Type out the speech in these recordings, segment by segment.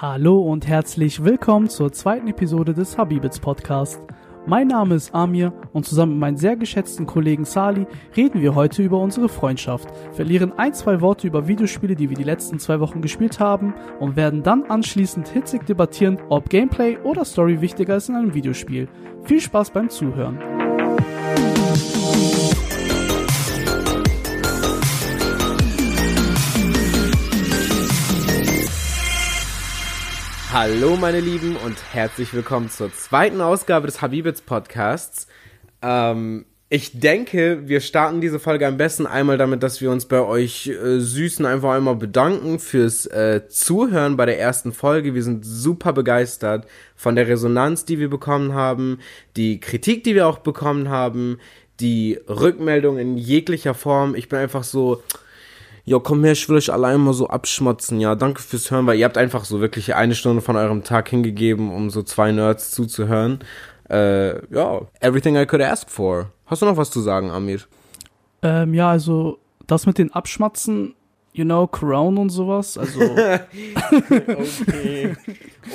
Hallo und herzlich willkommen zur zweiten Episode des Habibits Podcast. Mein Name ist Amir und zusammen mit meinem sehr geschätzten Kollegen Sali reden wir heute über unsere Freundschaft, verlieren ein, zwei Worte über Videospiele, die wir die letzten zwei Wochen gespielt haben und werden dann anschließend hitzig debattieren, ob Gameplay oder Story wichtiger ist in einem Videospiel. Viel Spaß beim Zuhören. Hallo meine Lieben und herzlich willkommen zur zweiten Ausgabe des Habibits Podcasts. Ähm, ich denke, wir starten diese Folge am besten einmal damit, dass wir uns bei euch äh, Süßen einfach einmal bedanken fürs äh, Zuhören bei der ersten Folge. Wir sind super begeistert von der Resonanz, die wir bekommen haben, die Kritik, die wir auch bekommen haben, die Rückmeldung in jeglicher Form. Ich bin einfach so ja, komm her, ich will euch allein mal so abschmotzen. Ja, danke fürs Hören, weil ihr habt einfach so wirklich eine Stunde von eurem Tag hingegeben, um so zwei Nerds zuzuhören. Äh, ja, everything I could ask for. Hast du noch was zu sagen, Amir? Ähm, ja, also das mit den Abschmatzen you know, Crown und sowas. Also. okay.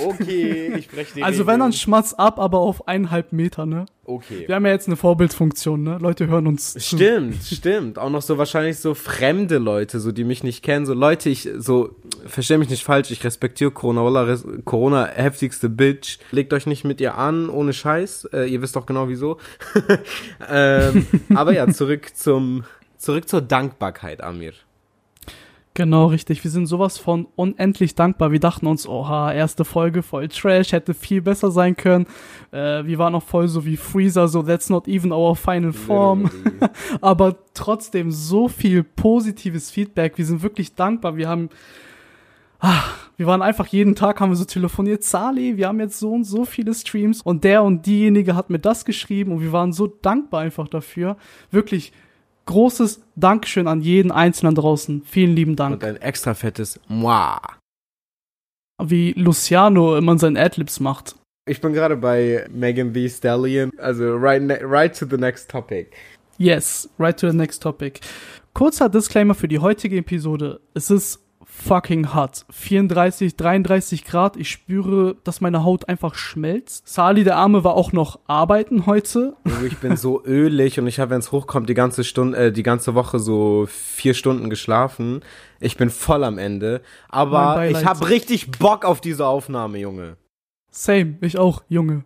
Okay, ich spreche die Also, Regeln. wenn dann schmatz ab, aber auf eineinhalb Meter, ne? Okay. Wir haben ja jetzt eine Vorbildfunktion, ne? Leute hören uns. Stimmt, zu. stimmt. Auch noch so wahrscheinlich so fremde Leute, so die mich nicht kennen. So Leute, ich, so, versteh mich nicht falsch, ich respektiere Corona, Corona heftigste Bitch. Legt euch nicht mit ihr an, ohne Scheiß. Äh, ihr wisst doch genau wieso. ähm, aber ja, zurück zum, zurück zur Dankbarkeit, Amir. Genau, richtig. Wir sind sowas von unendlich dankbar. Wir dachten uns, oha, erste Folge voll Trash, hätte viel besser sein können. Äh, wir waren noch voll so wie Freezer, so that's not even our final form. Aber trotzdem so viel positives Feedback. Wir sind wirklich dankbar. Wir haben, ah, wir waren einfach jeden Tag, haben wir so telefoniert, Sali, wir haben jetzt so und so viele Streams und der und diejenige hat mir das geschrieben und wir waren so dankbar einfach dafür. Wirklich großes Dankeschön an jeden Einzelnen draußen. Vielen lieben Dank. Und ein extra fettes Moi. Wie Luciano immer seinen Adlibs macht. Ich bin gerade bei Megan Thee Stallion, also right, ne, right to the next topic. Yes, right to the next topic. Kurzer Disclaimer für die heutige Episode. Es ist fucking hot. 34, 33 Grad. Ich spüre, dass meine Haut einfach schmelzt. Sali, der Arme, war auch noch arbeiten heute. Ich bin so ölig und ich habe, wenn es hochkommt, die ganze Stunde, äh, die ganze Woche so vier Stunden geschlafen. Ich bin voll am Ende. Aber ich habe richtig Bock auf diese Aufnahme, Junge. Same, ich auch, Junge.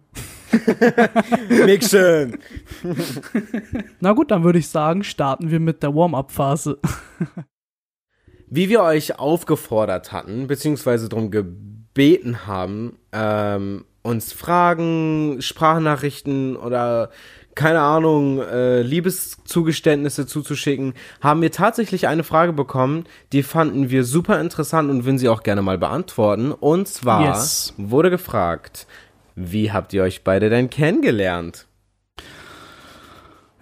Mixen. Na gut, dann würde ich sagen, starten wir mit der Warm-up-Phase. Wie wir euch aufgefordert hatten, beziehungsweise darum gebeten haben, ähm, uns Fragen, Sprachnachrichten oder keine Ahnung, äh, Liebeszugeständnisse zuzuschicken, haben wir tatsächlich eine Frage bekommen, die fanden wir super interessant und würden sie auch gerne mal beantworten. Und zwar yes. wurde gefragt, wie habt ihr euch beide denn kennengelernt?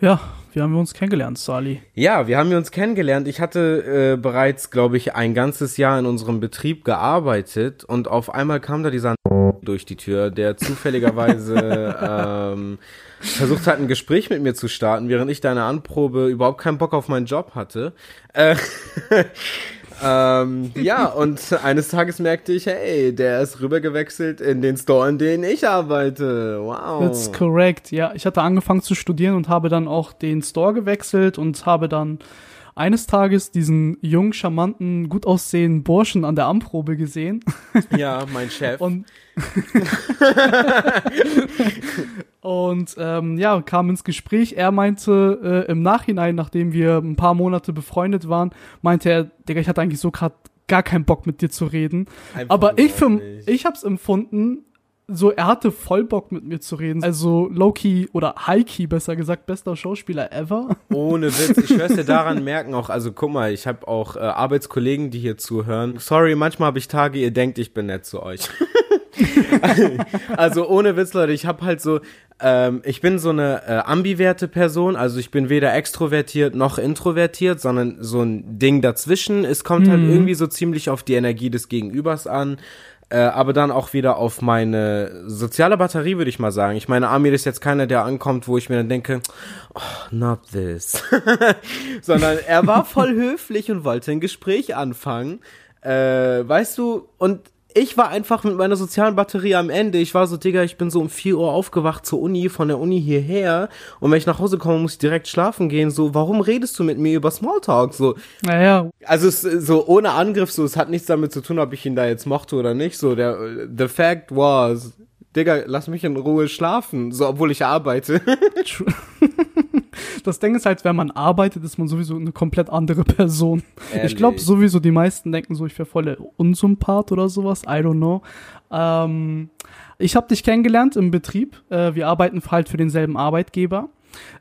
Ja, wie haben wir uns kennengelernt, Sali? Ja, wir haben uns kennengelernt. Ich hatte äh, bereits, glaube ich, ein ganzes Jahr in unserem Betrieb gearbeitet und auf einmal kam da dieser durch die Tür, der zufälligerweise ähm, versucht hat, ein Gespräch mit mir zu starten, während ich da in der Anprobe überhaupt keinen Bock auf meinen Job hatte. Äh, ähm, ja, und eines Tages merkte ich, hey, der ist rübergewechselt in den Store, in dem ich arbeite. Wow. That's correct. Ja, ich hatte angefangen zu studieren und habe dann auch den Store gewechselt und habe dann eines Tages diesen jungen, charmanten, gut aussehenden Burschen an der Amprobe gesehen. Ja, mein Chef. Und, und ähm, ja, kam ins Gespräch. Er meinte äh, im Nachhinein, nachdem wir ein paar Monate befreundet waren, meinte er, Digga, ich hatte eigentlich so gerade gar keinen Bock mit dir zu reden. Einfach Aber ich, für, ich hab's empfunden, so, er hatte voll Bock mit mir zu reden. Also Loki oder Heiki, besser gesagt, bester Schauspieler ever. Ohne Witz, ich werde dir daran merken auch, also guck mal, ich habe auch äh, Arbeitskollegen, die hier zuhören. Sorry, manchmal habe ich Tage, ihr denkt, ich bin nett zu euch. also ohne Witz, Leute, ich habe halt so, ähm, ich bin so eine äh, ambiverte Person, also ich bin weder extrovertiert noch introvertiert, sondern so ein Ding dazwischen. Es kommt halt mhm. halt irgendwie so ziemlich auf die Energie des Gegenübers an. Äh, aber dann auch wieder auf meine soziale Batterie, würde ich mal sagen. Ich meine, Amir ist jetzt keiner, der ankommt, wo ich mir dann denke, oh, not this. Sondern er war voll höflich und wollte ein Gespräch anfangen. Äh, weißt du, und ich war einfach mit meiner sozialen Batterie am Ende. Ich war so, Digga, ich bin so um 4 Uhr aufgewacht zur Uni, von der Uni hierher. Und wenn ich nach Hause komme, muss ich direkt schlafen gehen. So, warum redest du mit mir über Smalltalk? So, Naja, also es, so ohne Angriff, so, es hat nichts damit zu tun, ob ich ihn da jetzt mochte oder nicht. So, der, the fact was, Digga, lass mich in Ruhe schlafen. So, obwohl ich arbeite. Das Ding ist halt, wenn man arbeitet, ist man sowieso eine komplett andere Person. Ich glaube Ehrlich. sowieso, die meisten denken so, ich wäre voll Unsympath oder sowas. I don't know. Ähm, ich habe dich kennengelernt im Betrieb. Äh, wir arbeiten halt für denselben Arbeitgeber.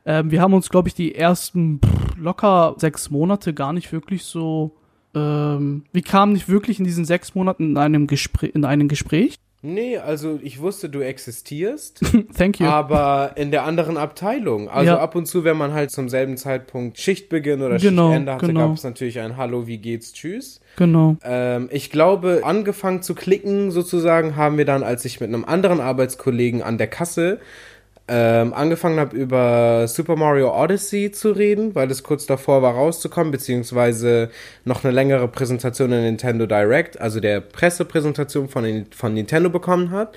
Ähm, wir haben uns, glaube ich, die ersten pff, locker sechs Monate gar nicht wirklich so. Ähm, wir kamen nicht wirklich in diesen sechs Monaten in einem Gespräch, in einem Gespräch. Nee, also ich wusste, du existierst. Thank you. aber in der anderen Abteilung. Also Ja. ab und zu, wenn man halt zum selben Zeitpunkt Schichtbeginn oder Genau, Schichtende hatte, genau. gab es natürlich ein Hallo, wie geht's, tschüss. Genau. Ähm, ich glaube, angefangen zu klicken sozusagen haben wir dann, als ich mit einem anderen Arbeitskollegen an der Kasse ähm, angefangen habe, über Super Mario Odyssey zu reden, weil es kurz davor war rauszukommen, beziehungsweise noch eine längere Präsentation in Nintendo Direct, also der Pressepräsentation von, von Nintendo bekommen hat.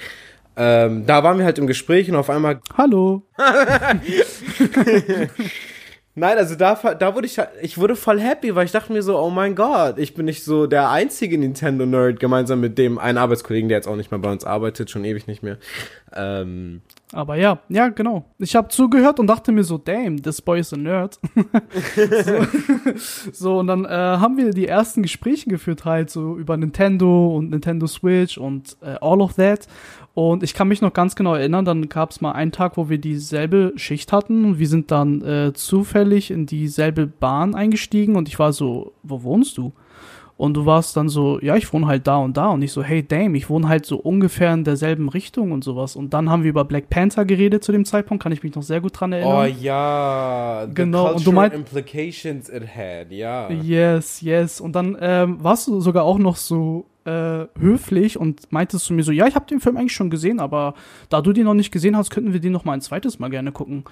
Ähm, da waren wir halt im Gespräch und auf einmal Hallo. Nein, also da, da wurde ich, ich wurde voll happy, weil ich dachte mir so, oh mein Gott, ich bin nicht so der einzige Nintendo-Nerd, gemeinsam mit dem einen Arbeitskollegen, der jetzt auch nicht mehr bei uns arbeitet, schon ewig nicht mehr. Ähm, Aber ja, ja, genau. Ich habe zugehört und dachte mir so, damn, this boy is a nerd. so, so, und dann äh, haben wir die ersten Gespräche geführt halt so über Nintendo und Nintendo Switch und äh, all of that. Und ich kann mich noch ganz genau erinnern, dann gab es mal einen Tag, wo wir dieselbe Schicht hatten und wir sind dann äh, zufällig in dieselbe Bahn eingestiegen und ich war so, wo wohnst du? Und du warst dann so, ja, ich wohne halt da und da. Und ich so, hey, damn, ich wohne halt so ungefähr in derselben Richtung und sowas. Und dann haben wir über Black Panther geredet zu dem Zeitpunkt, kann ich mich noch sehr gut dran oh erinnern. ja, the Genau, und du meint- implications it had, ja. Yes, yes. Und dann ähm, warst du sogar auch noch so äh, höflich und meintest zu mir so, ja, ich habe den Film eigentlich schon gesehen, aber da du den noch nicht gesehen hast, könnten wir den noch mal ein zweites Mal gerne gucken.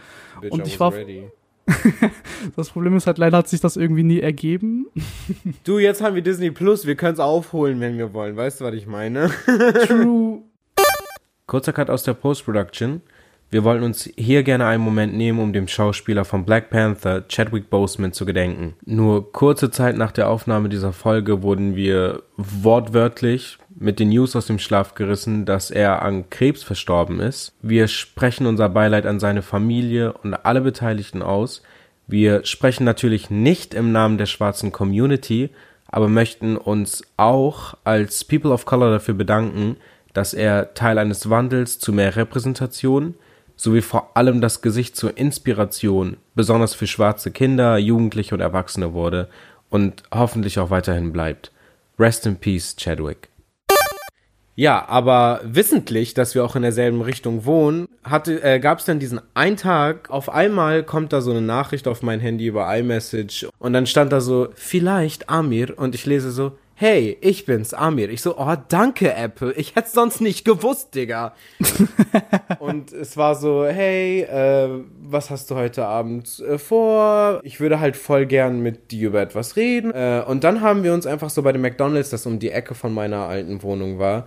Bitch, und ich war- ready. Das Problem ist halt, leider hat sich das irgendwie nie ergeben. Du, jetzt haben wir Disney Plus, wir können es aufholen, wenn wir wollen. Weißt du, was ich meine? True. Kurzer Cut aus der Post-Production. Wir wollten uns hier gerne einen Moment nehmen, um dem Schauspieler von Black Panther, Chadwick Boseman, zu gedenken. Nur kurze Zeit nach der Aufnahme dieser Folge wurden wir wortwörtlich mit den News aus dem Schlaf gerissen, dass er an Krebs verstorben ist. Wir sprechen unser Beileid an seine Familie und alle Beteiligten aus. Wir sprechen natürlich nicht im Namen der schwarzen Community, aber möchten uns auch als People of Color dafür bedanken, dass er Teil eines Wandels zu mehr Repräsentation sowie vor allem das Gesicht zur Inspiration, besonders für schwarze Kinder, Jugendliche und Erwachsene wurde und hoffentlich auch weiterhin bleibt. Rest in Peace, Chadwick. Ja, aber wissentlich, dass wir auch in derselben Richtung wohnen, äh, gab es dann diesen einen Tag, auf einmal kommt da so eine Nachricht auf mein Handy über iMessage und dann stand da so, vielleicht Amir und ich lese so, hey, ich bin's, Amir. Ich so, oh, danke, Apple. Ich hätt's sonst nicht gewusst, Digga. und es war so, hey, äh, was hast du heute Abend äh, vor? Ich würde halt voll gern mit dir über etwas reden. Äh, und dann haben wir uns einfach so bei dem McDonalds, das um die Ecke von meiner alten Wohnung war,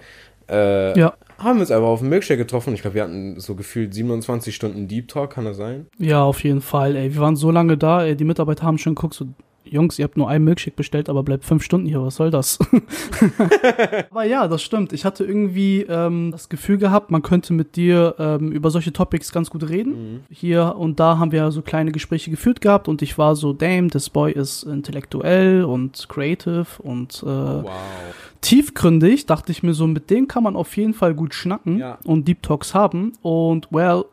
äh, Ja. haben wir uns einfach auf dem Milkshake getroffen. Ich glaube, wir hatten so gefühlt 27 Stunden Deep Talk, kann das sein? Ja, auf jeden Fall, ey. Wir waren so lange da, ey. Die Mitarbeiter haben schon geguckt, so, Jungs, ihr habt nur einen Milkshake bestellt, aber bleibt fünf Stunden hier, was soll das? aber ja, das stimmt. Ich hatte irgendwie ähm, das Gefühl gehabt, man könnte mit dir ähm, über solche Topics ganz gut reden. Hier und da haben wir so kleine Gespräche geführt gehabt und ich war so, damn, this boy ist intellektuell und creative und äh, Wow. tiefgründig, dachte ich mir so, mit dem kann man auf jeden Fall gut schnacken Ja. und Deep Talks haben. Und well,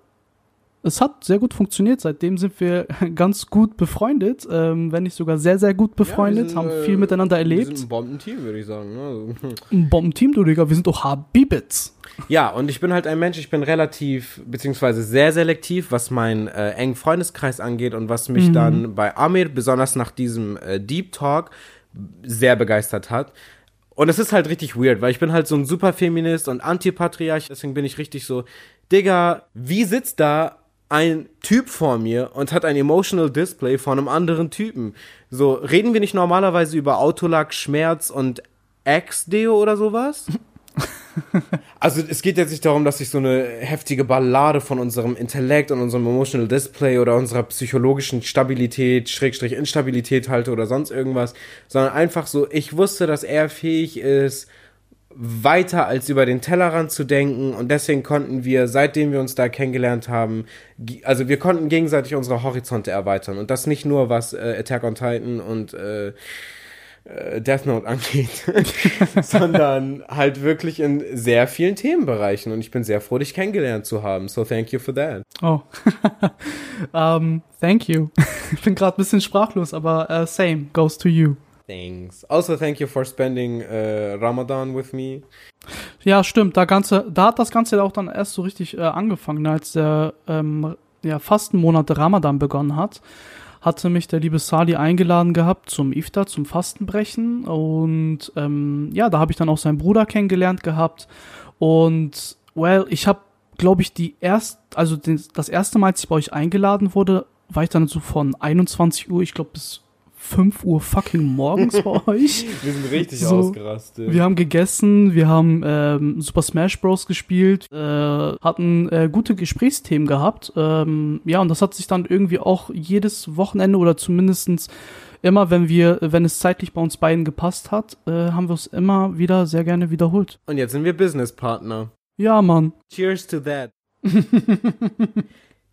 es hat sehr gut funktioniert. Seitdem sind wir ganz gut befreundet, ähm, wenn nicht sogar sehr, sehr gut befreundet, haben viel miteinander Wir sind erlebt. ein Bombenteam, würde ich sagen. Ne? Also, Ein Bombenteam, du Digga, wir sind auch Habibits. Ja, und ich bin halt ein Mensch, ich bin relativ, beziehungsweise sehr selektiv, was meinen äh, engen Freundeskreis angeht und was mich dann bei Amir, besonders nach diesem äh, Deep Talk, sehr begeistert hat. Und es ist halt richtig weird, weil ich bin halt so ein Superfeminist und Antipatriarch, deswegen bin ich richtig so, Digga, wie sitzt da ein Typ vor mir und hat ein Emotional Display von einem anderen Typen? So, reden wir nicht normalerweise über Autolack, Schmerz und Ex-Deo oder sowas? also es geht jetzt nicht darum, dass ich so eine heftige Ballade von unserem Intellekt und unserem Emotional Display oder unserer psychologischen Stabilität, Schrägstrich Instabilität halte oder sonst irgendwas, sondern einfach so, ich wusste, dass er fähig ist, weiter als über den Tellerrand zu denken und deswegen konnten wir, seitdem wir uns da kennengelernt haben, also wir konnten gegenseitig unsere Horizonte erweitern und das nicht nur was äh, Attack on Titan und äh, äh Death Note angeht, sondern halt wirklich in sehr vielen Themenbereichen und ich bin sehr froh, dich kennengelernt zu haben. So thank you for that. Oh, um, thank you. ich bin gerade ein bisschen sprachlos, aber uh, same goes to you. Thanks. Also thank you for spending uh, Ramadan with me. Ja, stimmt. Da, ganze, da hat das Ganze auch dann erst so richtig äh, angefangen, als der ähm, ja, Fastenmonat Ramadan begonnen hat. Hatte mich der liebe Sali eingeladen gehabt zum Iftar, zum Fastenbrechen. Und ähm, ja, da habe ich dann auch seinen Bruder kennengelernt gehabt. Und, well, ich habe, glaube ich, die erst, also den, das erste Mal, als ich bei euch eingeladen wurde, war ich dann so von 21 Uhr, ich glaube, bis 5 Uhr fucking morgens bei euch. Wir sind richtig so, ausgerastet. Wir haben gegessen, wir haben ähm, Super Smash Bros. gespielt, äh, hatten äh, gute Gesprächsthemen gehabt. Ähm, ja, und das hat sich dann irgendwie auch jedes Wochenende oder zumindestens immer, wenn wir, wenn es zeitlich bei uns beiden gepasst hat, äh, haben wir es immer wieder sehr gerne wiederholt. Und jetzt sind wir Businesspartner. Ja, Mann. Cheers to that.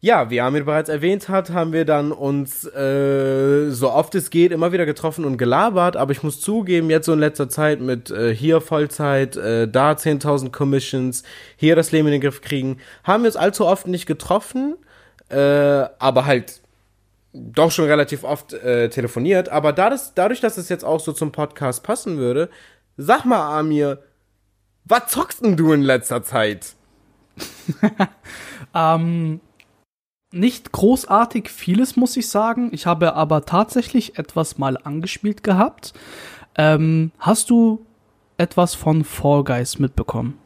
Ja, wie Amir bereits erwähnt hat, haben wir dann uns äh, so oft es geht immer wieder getroffen und gelabert, aber ich muss zugeben, jetzt so in letzter Zeit mit äh, hier Vollzeit, äh, da 10.000 Commissions, hier das Leben in den Griff kriegen, haben wir uns allzu oft nicht getroffen, äh, aber halt doch schon relativ oft äh, telefoniert, aber da das, dadurch, dass es jetzt auch so zum Podcast passen würde, sag mal Amir, was zockst denn du in letzter Zeit? ähm nicht großartig vieles, muss ich sagen. Ich habe aber tatsächlich etwas mal angespielt gehabt. Ähm, hast du etwas von Fall Guys mitbekommen?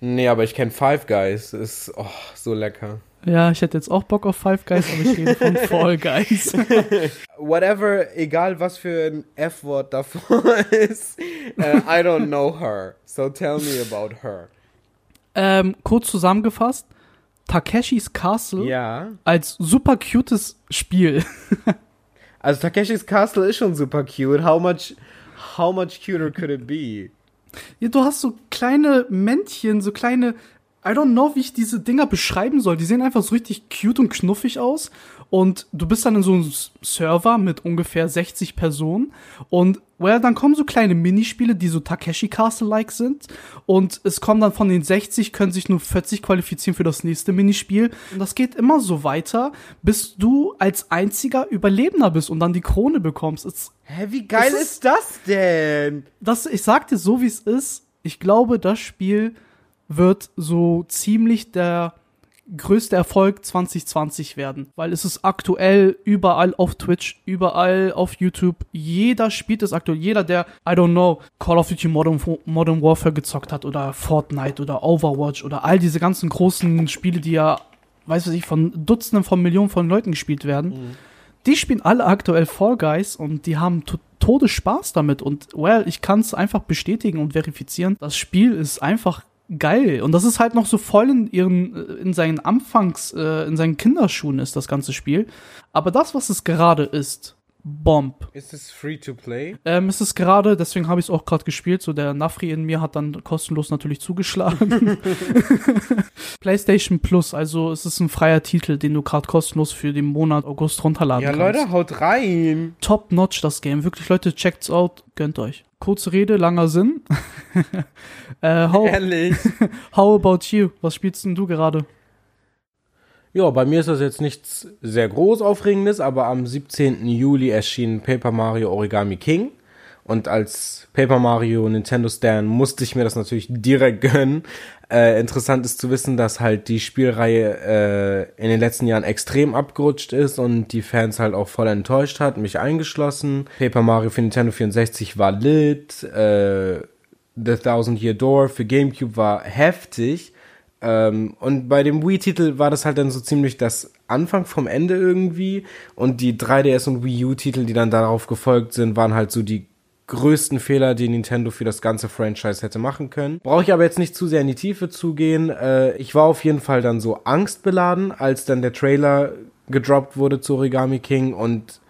Nee, aber ich kenne Five Guys. Ist oh, so lecker. Ja, ich hätte jetzt auch Bock auf Five Guys, aber ich rede von Fall Guys. Whatever, egal was für ein F-Wort davor ist, uh, I don't know her. So tell me about her. Ähm, kurz zusammengefasst, Takeshis Castle ja. als super cutes Spiel. also Takeshis Castle ist schon super cute. How much, how much cuter could it be? Ja, du hast so kleine Männchen, so kleine I don't know, wie ich diese Dinger beschreiben soll. Die sehen einfach so richtig cute und knuffig aus. Und du bist dann in so einem Server mit ungefähr 60 Personen. Und well, dann kommen so kleine Minispiele, die so Takeshi Castle-like sind. Und es kommen dann von den 60, können sich nur 40 qualifizieren für das nächste Minispiel. Und das geht immer so weiter, bis du als einziger Überlebender bist und dann die Krone bekommst. Es, Hä, wie geil ist, ist das denn? Das, ich sag dir so, wie es ist. Ich glaube, das Spiel wird so ziemlich der größte Erfolg 2020 werden, weil es ist aktuell überall auf Twitch, überall auf YouTube. Jeder spielt es aktuell. Jeder, der, I don't know, Call of Duty Modern, Modern Warfare gezockt hat oder Fortnite oder Overwatch oder all diese ganzen großen Spiele, die ja, weiß was ich, von Dutzenden von Millionen von Leuten gespielt werden. Mhm. Die spielen alle aktuell Fall Guys und die haben Todesspaß damit. Und well, ich kann es einfach bestätigen und verifizieren. Das Spiel ist einfach geil. Und das ist halt noch so voll in ihren, äh, in seinen Anfangs, äh, in seinen Kinderschuhen ist das ganze Spiel. Aber das, was es gerade ist, Bomb. Ist es free to play? Ähm, es ist gerade, deswegen habe ich es auch gerade gespielt. So der Nafri in mir hat dann kostenlos natürlich zugeschlagen. PlayStation Plus, also es ist ein freier Titel, den du gerade kostenlos für den Monat August runterladen ja, kannst. Ja, Leute, haut rein. Top notch das Game, wirklich Leute, checkt's out, gönnt euch. Kurze Rede, langer Sinn. äh, how, Ehrlich? how about you? Was spielst denn du gerade? Ja, bei mir ist das jetzt nichts sehr groß Aufregendes, aber am 17. Juli erschien Paper Mario Origami King. Und als Paper Mario Nintendo Stan musste ich mir das natürlich direkt gönnen. Äh, interessant ist zu wissen, dass halt die Spielreihe äh, in den letzten Jahren extrem abgerutscht ist und die Fans halt auch voll enttäuscht hat, mich eingeschlossen. Paper Mario für Nintendo 64 war lit, äh, The Thousand Year Door für GameCube war heftig. Ähm, und bei dem Wii-Titel war das halt dann so ziemlich das Anfang vom Ende irgendwie. Und die 3DS und Wii U-Titel, die dann darauf gefolgt sind, waren halt so die größten Fehler, die Nintendo für das ganze Franchise hätte machen können. Brauche ich aber jetzt nicht zu sehr in die Tiefe zu gehen. Äh, ich war auf jeden Fall dann so angstbeladen, als dann der Trailer gedroppt wurde zu Origami King und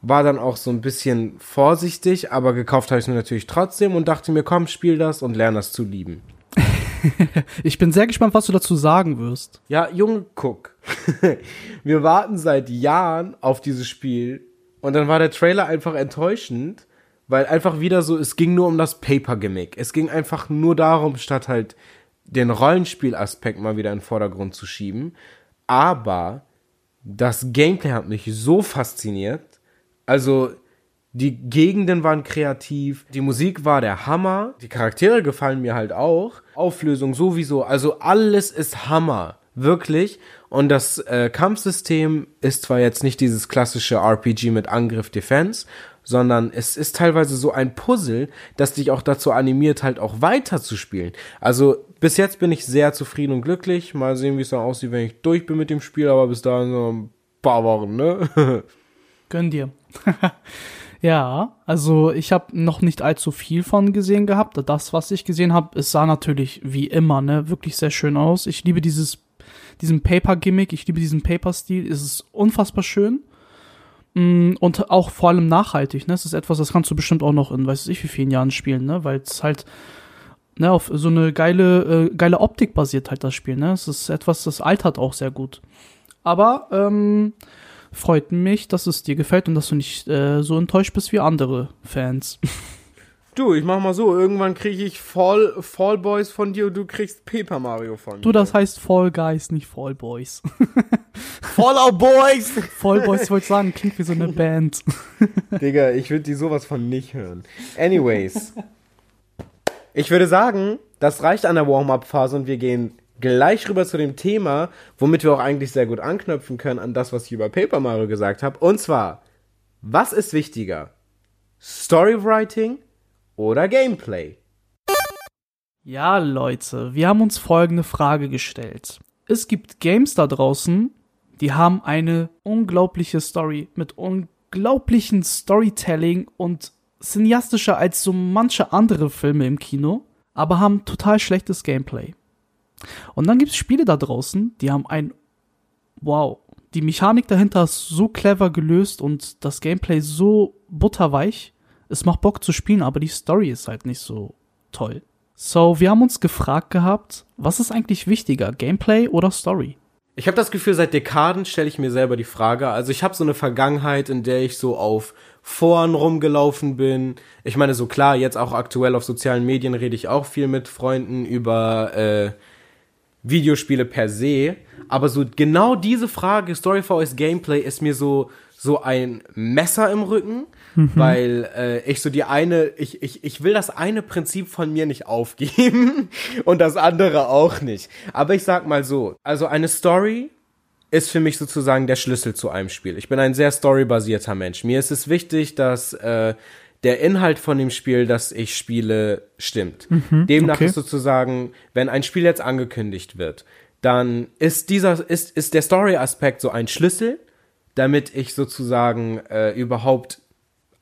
war dann auch so ein bisschen vorsichtig, aber gekauft habe ich es mir natürlich trotzdem und dachte mir, komm, spiel das und lerne das zu lieben. ich bin sehr gespannt, was du dazu sagen wirst. Ja, Junge, guck. Wir warten seit Jahren auf dieses Spiel und dann war der Trailer einfach enttäuschend, weil einfach wieder so, es ging nur um das Paper-Gimmick. Es ging einfach nur darum, statt halt den Rollenspielaspekt mal wieder in den Vordergrund zu schieben. Aber das Gameplay hat mich so fasziniert. Also, die Gegenden waren kreativ, die Musik war der Hammer, die Charaktere gefallen mir halt auch, Auflösung sowieso, also alles ist Hammer, wirklich. Und das äh, Kampfsystem ist zwar jetzt nicht dieses klassische RPG mit Angriff Defense, sondern es ist teilweise so ein Puzzle, das dich auch dazu animiert, halt auch weiter zu spielen. Also bis jetzt bin ich sehr zufrieden und glücklich. Mal sehen, wie es dann aussieht, wenn ich durch bin mit dem Spiel, aber bis dahin so ein paar Wochen, ne? Gönn dir. Ja, also ich habe noch nicht allzu viel von gesehen gehabt. Das, was ich gesehen habe, es sah natürlich wie immer, ne, wirklich sehr schön aus. Ich liebe dieses, diesen Paper-Gimmick, ich liebe diesen Paper-Stil. Es ist unfassbar schön. Mm, und auch vor allem nachhaltig, ne? Es ist etwas, das kannst du bestimmt auch noch in, weiß ich, wie vielen Jahren spielen, ne? Weil es halt, ne, auf so eine geile, äh, geile Optik basiert halt das Spiel, ne? Es ist etwas, das altert auch sehr gut. Aber, ähm, freut mich, dass es dir gefällt und dass du nicht äh, so enttäuscht bist wie andere Fans. Du, ich mach mal so, irgendwann kriege ich Fall, Fall Boys von dir und du kriegst Paper Mario von mir. Du, das heißt Fall Guys, nicht Fall Boys. Fallout Boys! Fall Boys, wollte ich sagen, klingt wie so eine Band. Digga, ich würde die sowas von nicht hören. Anyways. Ich würde sagen, das reicht an der Warm-Up-Phase und wir gehen gleich rüber zu dem Thema, womit wir auch eigentlich sehr gut anknüpfen können an das, was ich über Paper Mario gesagt habe. Und zwar, was ist wichtiger? Storywriting oder Gameplay? Ja, Leute, wir haben uns folgende Frage gestellt. Es gibt Games da draußen, die haben eine unglaubliche Story mit unglaublichen Storytelling und cineastischer als so manche andere Filme im Kino, aber haben total schlechtes Gameplay. Und dann gibt es Spiele da draußen, die haben ein Wow, die Mechanik dahinter ist so clever gelöst und das Gameplay so butterweich. Es macht Bock zu spielen, aber die Story ist halt nicht so toll. So, wir haben uns gefragt gehabt, was ist eigentlich wichtiger, Gameplay oder Story? Ich habe das Gefühl, seit Dekaden stelle ich mir selber die Frage. Also ich habe so eine Vergangenheit, in der ich so auf Foren rumgelaufen bin. Ich meine, so klar, jetzt auch aktuell auf sozialen Medien rede ich auch viel mit Freunden über äh, Videospiele per se. Aber so genau diese Frage, Story vs. Gameplay, ist mir so, so ein Messer im Rücken, mhm. weil äh, ich so die eine, ich, ich, ich will das eine Prinzip von mir nicht aufgeben und das andere auch nicht. Aber ich sag mal so, also eine Story ist für mich sozusagen der Schlüssel zu einem Spiel. Ich bin ein sehr storybasierter Mensch. Mir ist es wichtig, dass äh, der Inhalt von dem Spiel, das ich spiele, stimmt. Mhm, Demnach okay. ist sozusagen, wenn ein Spiel jetzt angekündigt wird, dann ist dieser, ist, ist der Story-Aspekt so ein Schlüssel, damit ich sozusagen äh, überhaupt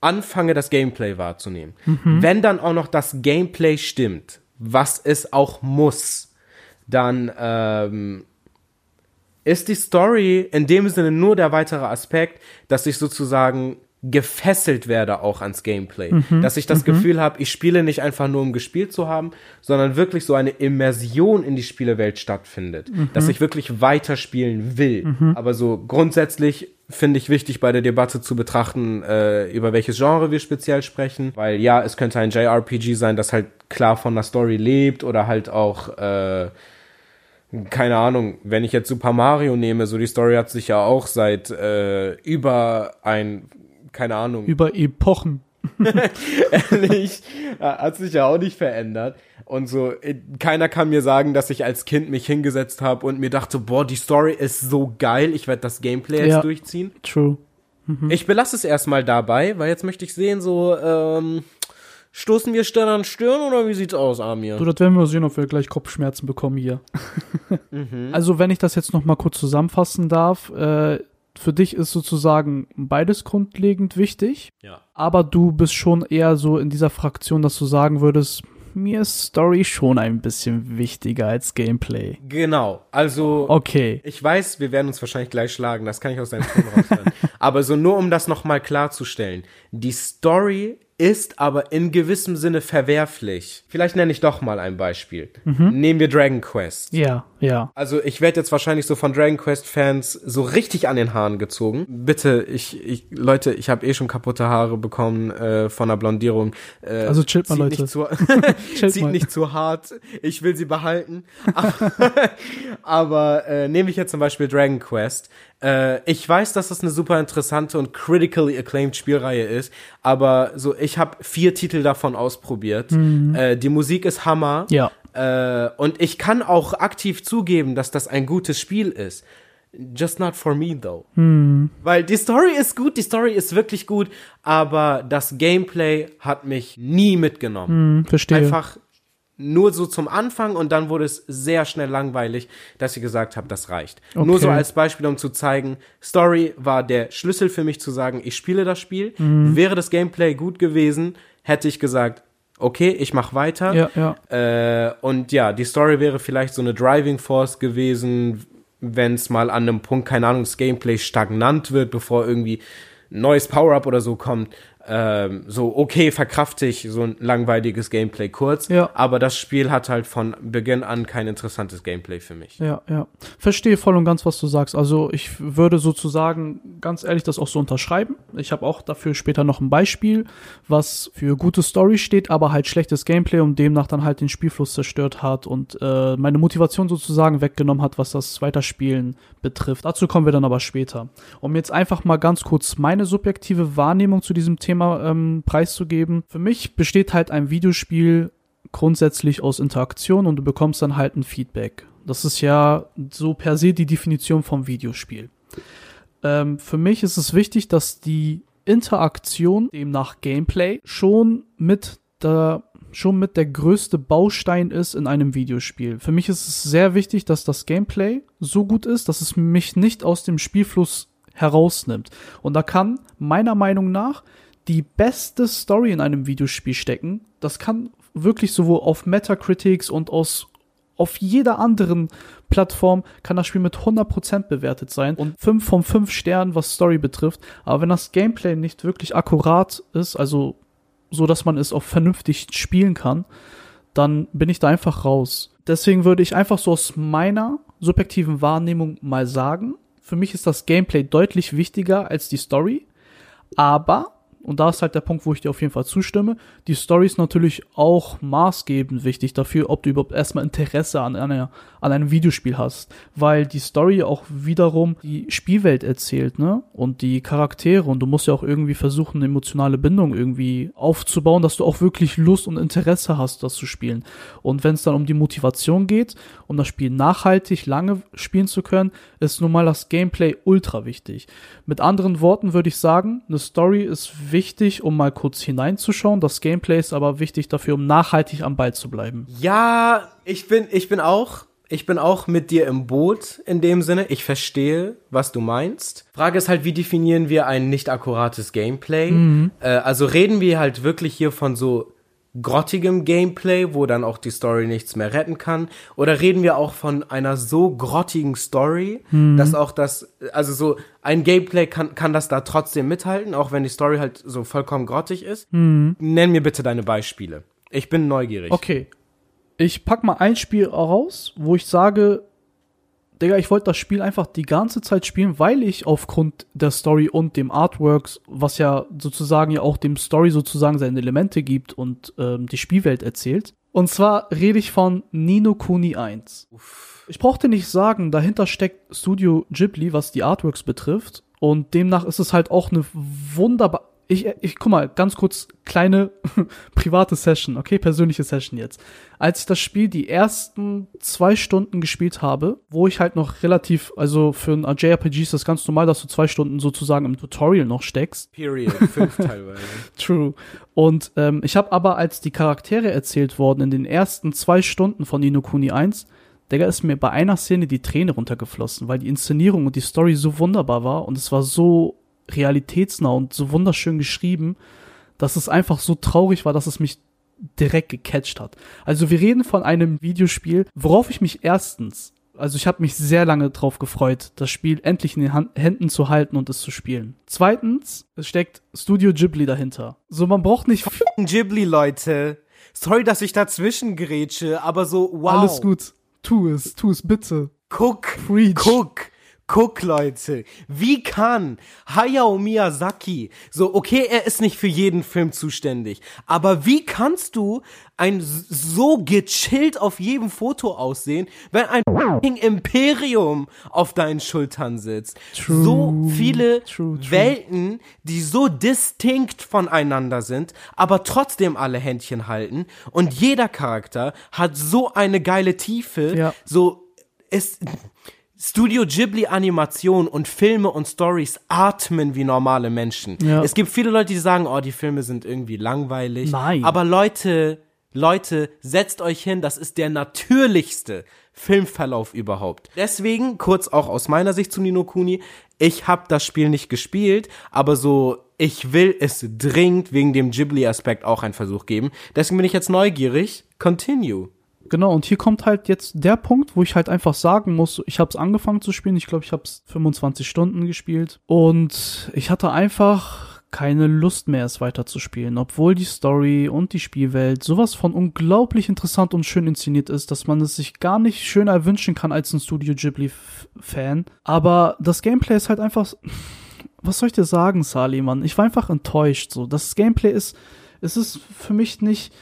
anfange, das Gameplay wahrzunehmen. Mhm. Wenn dann auch noch das Gameplay stimmt, was es auch muss, dann ähm, ist die Story in dem Sinne nur der weitere Aspekt, dass ich sozusagen gefesselt werde auch ans Gameplay. Mhm. Dass ich das mhm. Gefühl habe, ich spiele nicht einfach nur, um gespielt zu haben, sondern wirklich so eine Immersion in die Spielewelt stattfindet. Mhm. Dass ich wirklich weiterspielen will. Mhm. Aber so grundsätzlich finde ich wichtig bei der Debatte zu betrachten, äh, über welches Genre wir speziell sprechen. Weil ja, es könnte ein JRPG sein, das halt klar von der Story lebt oder halt auch äh, keine Ahnung, wenn ich jetzt Super Mario nehme, so die Story hat sich ja auch seit äh, über ein keine Ahnung. Über Epochen. Ehrlich, äh, hat sich ja auch nicht verändert. Und so, äh, keiner kann mir sagen, dass ich als Kind mich hingesetzt habe und mir dachte, boah, die Story ist so geil, ich werde das Gameplay jetzt ja, durchziehen. True. Mhm. Ich belasse es erstmal dabei, weil jetzt möchte ich sehen, so, ähm, stoßen wir Stirn an Stirn oder wie sieht's aus, Amir? Du, das werden wir sehen, ob wir gleich Kopfschmerzen bekommen hier. mhm. Also, wenn ich das jetzt noch mal kurz zusammenfassen darf, äh, für dich ist sozusagen beides grundlegend wichtig. Ja. Aber du bist schon eher so in dieser Fraktion, dass du sagen würdest, mir ist Story schon ein bisschen wichtiger als Gameplay. Genau. Also, Okay. ich weiß, wir werden uns wahrscheinlich gleich schlagen, das kann ich aus deinem Ton raushören. aber so nur um das nochmal klarzustellen. Die Story ist aber in gewissem Sinne verwerflich. Vielleicht nenne ich doch mal ein Beispiel. Nehmen wir Dragon Quest. Ja, ja. Also ich werde jetzt wahrscheinlich so von Dragon Quest Fans so richtig an den Haaren gezogen. Bitte, ich, ich Leute, ich habe eh schon kaputte Haare bekommen äh, von der Blondierung. Äh, Also chillt mal, Leute. Nicht zu, Chillt zieht mal. nicht zu hart. Ich will sie behalten. Aber äh, nehme ich jetzt zum Beispiel Dragon Quest. Äh, ich weiß, dass das eine super interessante und critically acclaimed Spielreihe ist, aber so ich habe vier Titel davon ausprobiert. Äh, die Musik ist Hammer. Mhm. Ja. Äh, und ich kann auch aktiv zugeben, dass das ein gutes Spiel ist. Just not for me though. Hm. Weil die Story ist gut, die Story ist wirklich gut, aber das Gameplay hat mich nie mitgenommen. Hm, verstehe. Einfach nur so zum Anfang und dann wurde es sehr schnell langweilig, dass ich gesagt habe, das reicht. Nur so Okay. als Beispiel, um zu zeigen, Story war der Schlüssel für mich zu sagen, ich spiele das Spiel. Mhm. Wäre das Gameplay gut gewesen, hätte ich gesagt, okay, ich mache weiter. Ja, ja. Äh, und ja, die Story wäre vielleicht so eine Driving Force gewesen, wenn es mal an einem Punkt, keine Ahnung, das Gameplay stagnant wird, bevor irgendwie ein neues Power-Up oder so kommt. Ähm, so, okay, verkrafte ich so ein langweiliges Gameplay kurz, Ja. aber das Spiel hat halt von Beginn an kein interessantes Gameplay für mich. Ja, ja. Verstehe voll und ganz, was du sagst. Also ich würde sozusagen ganz ehrlich das auch so unterschreiben. Ich habe auch dafür später noch ein Beispiel, was für gute Story steht, aber halt schlechtes Gameplay und demnach dann halt den Spielfluss zerstört hat und äh, meine Motivation sozusagen weggenommen hat, was das Weiterspielen betrifft. Dazu kommen wir dann aber später. Um jetzt einfach mal ganz kurz meine subjektive Wahrnehmung zu diesem Thema ähm, preiszugeben. Für mich besteht halt ein Videospiel grundsätzlich aus Interaktion und du bekommst dann halt ein Feedback. Das ist ja so per se die Definition vom Videospiel. Ähm, für mich ist es wichtig, dass die Interaktion, demnach Gameplay, schon mit der schon mit der größte Baustein ist in einem Videospiel. Für mich ist es sehr wichtig, dass das Gameplay so gut ist, dass es mich nicht aus dem Spielfluss herausnimmt. Und da kann meiner Meinung nach die beste Story in einem Videospiel stecken. Das kann wirklich sowohl auf Metacritics und aus auf jeder anderen Plattform kann das Spiel mit 100% bewertet sein und 5 von 5 Sternen, was Story betrifft. Aber wenn das Gameplay nicht wirklich akkurat ist, also so, dass man es auch vernünftig spielen kann, dann bin ich da einfach raus. Deswegen würde ich einfach so aus meiner subjektiven Wahrnehmung mal sagen, für mich ist das Gameplay deutlich wichtiger als die Story, aber und da ist halt der Punkt, wo ich dir auf jeden Fall zustimme. Die Story ist natürlich auch maßgebend wichtig dafür, ob du überhaupt erstmal Interesse an, einer, an einem Videospiel hast. Weil die Story auch wiederum die Spielwelt erzählt, ne? Und die Charaktere. Und du musst ja auch irgendwie versuchen, eine emotionale Bindung irgendwie aufzubauen, dass du auch wirklich Lust und Interesse hast, das zu spielen. Und wenn es dann um die Motivation geht, um das Spiel nachhaltig lange spielen zu können, ist nun mal das Gameplay ultra wichtig. Mit anderen Worten würde ich sagen, eine Story ist wichtig, um mal kurz hineinzuschauen. Das Gameplay ist aber wichtig dafür, um nachhaltig am Ball zu bleiben. Ja, ich bin, ich bin auch, ich bin auch mit dir im Boot in dem Sinne. Ich verstehe, was du meinst. Frage ist halt, wie definieren wir ein nicht akkurates Gameplay? Äh, also reden wir halt wirklich hier von so grottigem Gameplay, wo dann auch die Story nichts mehr retten kann? Oder reden wir auch von einer so grottigen Story, dass auch das, also so ein Gameplay kann, kann das da trotzdem mithalten, auch wenn die Story halt so vollkommen grottig ist? Nenn mir bitte deine Beispiele. Ich bin neugierig. Okay. Ich pack mal ein Spiel raus, wo ich sage, Digga, ich wollte das Spiel einfach die ganze Zeit spielen, weil ich aufgrund der Story und dem Artworks, was ja sozusagen ja auch dem Story sozusagen seine Elemente gibt und ähm, die Spielwelt erzählt. Und zwar rede ich von Nino Kuni 1. Ich brauchte nicht sagen, dahinter steckt Studio Ghibli, was die Artworks betrifft. Und demnach ist es halt auch eine wunderbar. Ich, ich, guck mal, ganz kurz, kleine private Session, okay, persönliche Session jetzt. Als ich das Spiel die ersten zwei Stunden gespielt habe, wo ich halt noch relativ, also für ein JRPG ist das ganz normal, dass du zwei Stunden sozusagen im Tutorial noch steckst. Period. Fünf teilweise. True. Und ähm, ich habe aber, als die Charaktere erzählt wurden in den ersten zwei Stunden von Inokuni 1, Digga, ist mir bei einer Szene die Träne runtergeflossen, weil die Inszenierung und die Story so wunderbar war und es war so realitätsnah und so wunderschön geschrieben, dass es einfach so traurig war, dass es mich direkt gecatcht hat. Also wir reden von einem Videospiel, worauf ich mich erstens, also ich habe mich sehr lange drauf gefreut, das Spiel endlich in den Hand Händen zu halten und es zu spielen. Zweitens, es steckt Studio Ghibli dahinter. So, man braucht nicht Ghibli, Leute. Sorry, dass ich dazwischen grätsche, aber so, wow. Alles gut. Tu es, tu es bitte. Guck, Preach. guck. Guck, Leute, wie kann Hayao Miyazaki, so, okay, er ist nicht für jeden Film zuständig, aber wie kannst du ein so gechillt auf jedem Foto aussehen, wenn ein Imperium auf deinen Schultern sitzt? True, so viele true, true. Welten, die so distinkt voneinander sind, aber trotzdem alle Händchen halten und jeder Charakter hat so eine geile Tiefe, ja. so, es, Studio Ghibli Animation und Filme und Stories atmen wie normale Menschen. Ja. Es gibt viele Leute, die sagen, oh, die Filme sind irgendwie langweilig. Nein. Aber Leute, Leute, setzt euch hin, das ist der natürlichste Filmverlauf überhaupt. Deswegen, kurz auch aus meiner Sicht zu Nino Kuni, ich habe das Spiel nicht gespielt, aber so, ich will es dringend wegen dem Ghibli-Aspekt auch einen Versuch geben. Deswegen bin ich jetzt neugierig. Continue. Genau, und hier kommt halt jetzt der Punkt, wo ich halt einfach sagen muss, ich habe es angefangen zu spielen, ich glaube, ich habe es 25 Stunden gespielt und ich hatte einfach keine Lust mehr, es weiter zu spielen, obwohl die Story und die Spielwelt sowas von unglaublich interessant und schön inszeniert ist, dass man es sich gar nicht schöner erwünschen kann als ein Studio Ghibli-Fan. Aber das Gameplay ist halt einfach, was soll ich dir sagen, Sali, Mann? Ich war einfach enttäuscht. So, das Gameplay ist, es ist für mich nicht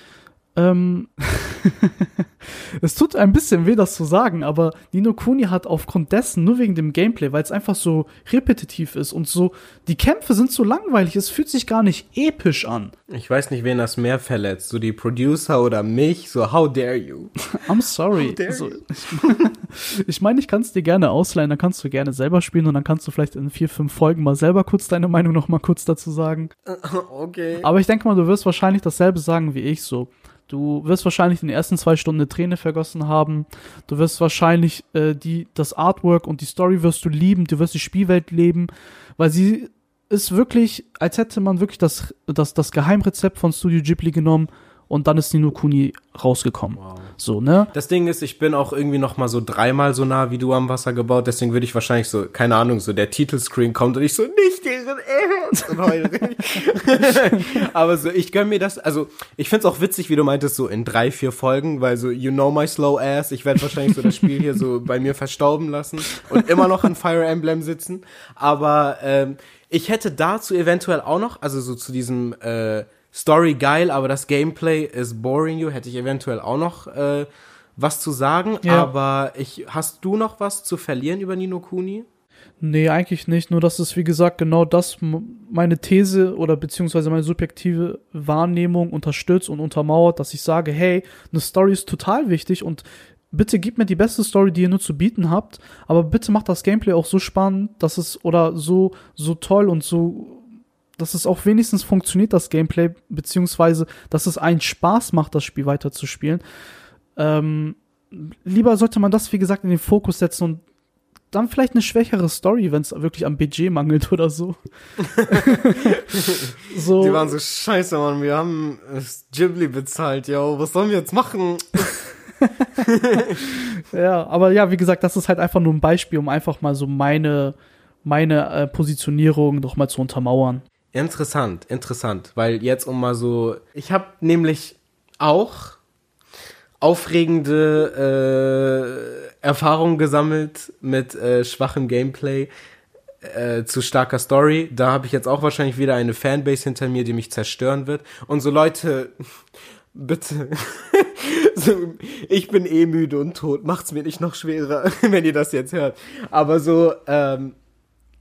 ähm, es tut ein bisschen weh, das zu sagen, aber Nino Kuni hat aufgrund dessen, nur wegen dem Gameplay, weil es einfach so repetitiv ist und so, die Kämpfe sind so langweilig, es fühlt sich gar nicht episch an. Ich weiß nicht, wen das mehr verletzt, so die Producer oder mich, so how dare you. I'm sorry. Also, ich, ich meine, ich kann es dir gerne ausleihen, dann kannst du gerne selber spielen und dann kannst du vielleicht in vier, fünf Folgen mal selber kurz deine Meinung noch mal kurz dazu sagen. Okay. Aber ich denke mal, du wirst wahrscheinlich dasselbe sagen wie ich, so Du wirst wahrscheinlich in den ersten zwei Stunden eine Träne vergossen haben. Du wirst wahrscheinlich äh, die, das Artwork und die Story wirst du lieben. Du wirst die Spielwelt leben, weil sie ist wirklich, als hätte man wirklich das, das, das Geheimrezept von Studio Ghibli genommen und dann ist Nino Kuni rausgekommen. Wow. So, ne? Das Ding ist, ich bin auch irgendwie noch mal so dreimal so nah wie du am Wasser gebaut, deswegen würde ich wahrscheinlich so, keine Ahnung, so der Titelscreen kommt und ich so, nicht deren Ernst! Aber so, ich gönn mir das, also, ich find's auch witzig, wie du meintest, so in drei, vier Folgen, weil so, you know my slow ass, ich werde wahrscheinlich so das Spiel hier so bei mir verstauben lassen und immer noch an Fire Emblem sitzen. Aber, ähm, ich hätte dazu eventuell auch noch, also so zu diesem, äh, Story geil, aber das Gameplay ist boring you, hätte ich eventuell auch noch äh, was zu sagen. Ja. Aber ich, hast du noch was zu verlieren über Nino Kuni? Nee, eigentlich nicht. Nur, dass es, wie gesagt, genau das meine These oder beziehungsweise meine subjektive Wahrnehmung unterstützt und untermauert, dass ich sage, hey, eine Story ist total wichtig und bitte gib mir die beste Story, die ihr nur zu bieten habt, aber bitte macht das Gameplay auch so spannend, dass es oder so, so toll und so dass es auch wenigstens funktioniert, das Gameplay, beziehungsweise, dass es einen Spaß macht, das Spiel weiterzuspielen. Ähm, lieber sollte man das, wie gesagt, in den Fokus setzen und dann vielleicht eine schwächere Story, wenn es wirklich am Budget mangelt oder so. so. Die waren so scheiße, Mann. Wir haben Ghibli bezahlt, yo. Was sollen wir jetzt machen? ja, aber ja, wie gesagt, das ist halt einfach nur ein Beispiel, um einfach mal so meine, meine äh, Positionierung noch mal zu untermauern. Interessant, interessant, weil jetzt um mal so, ich habe nämlich auch aufregende äh, Erfahrungen gesammelt mit äh, schwachem Gameplay äh, zu starker Story. Da habe ich jetzt auch wahrscheinlich wieder eine Fanbase hinter mir, die mich zerstören wird. Und so Leute, bitte, so, ich bin eh müde und tot. Macht's mir nicht noch schwerer, wenn ihr das jetzt hört. Aber so ähm,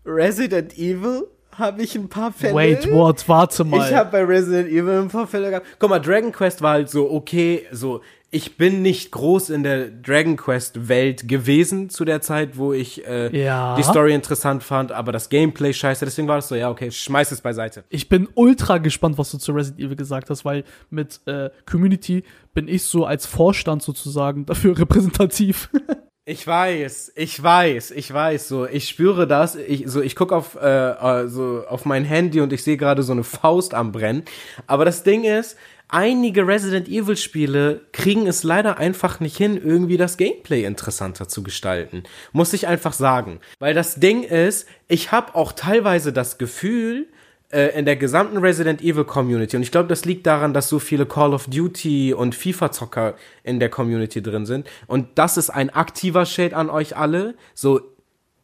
Resident Evil habe ich ein paar Fälle. Wait, what? Warte mal. Ich habe bei Resident Evil ein paar Fälle gehabt. Guck mal, Dragon Quest war halt so okay, so ich bin nicht groß in der Dragon Quest Welt gewesen zu der Zeit, wo ich äh, Ja. die Story interessant fand, aber das Gameplay scheiße. Deswegen war das so, ja, okay, schmeiß es beiseite. Ich bin ultra gespannt, was du zu Resident Evil gesagt hast, weil mit äh, Community bin ich so als Vorstand sozusagen dafür repräsentativ. Ich weiß, ich weiß, ich weiß, so, ich spüre das, ich, so, ich guck auf, äh, äh, so, auf mein Handy und ich sehe gerade so eine Faust am Brennen. Aber das Ding ist, einige Resident Evil Spiele kriegen es leider einfach nicht hin, irgendwie das Gameplay interessanter zu gestalten. Muss ich einfach sagen. Weil das Ding ist, ich habe auch teilweise das Gefühl, äh, in der gesamten Resident Evil Community. Und ich glaube, das liegt daran, dass so viele Call of Duty und FIFA-Zocker in der Community drin sind. Und das ist ein aktiver Shade an euch alle. So,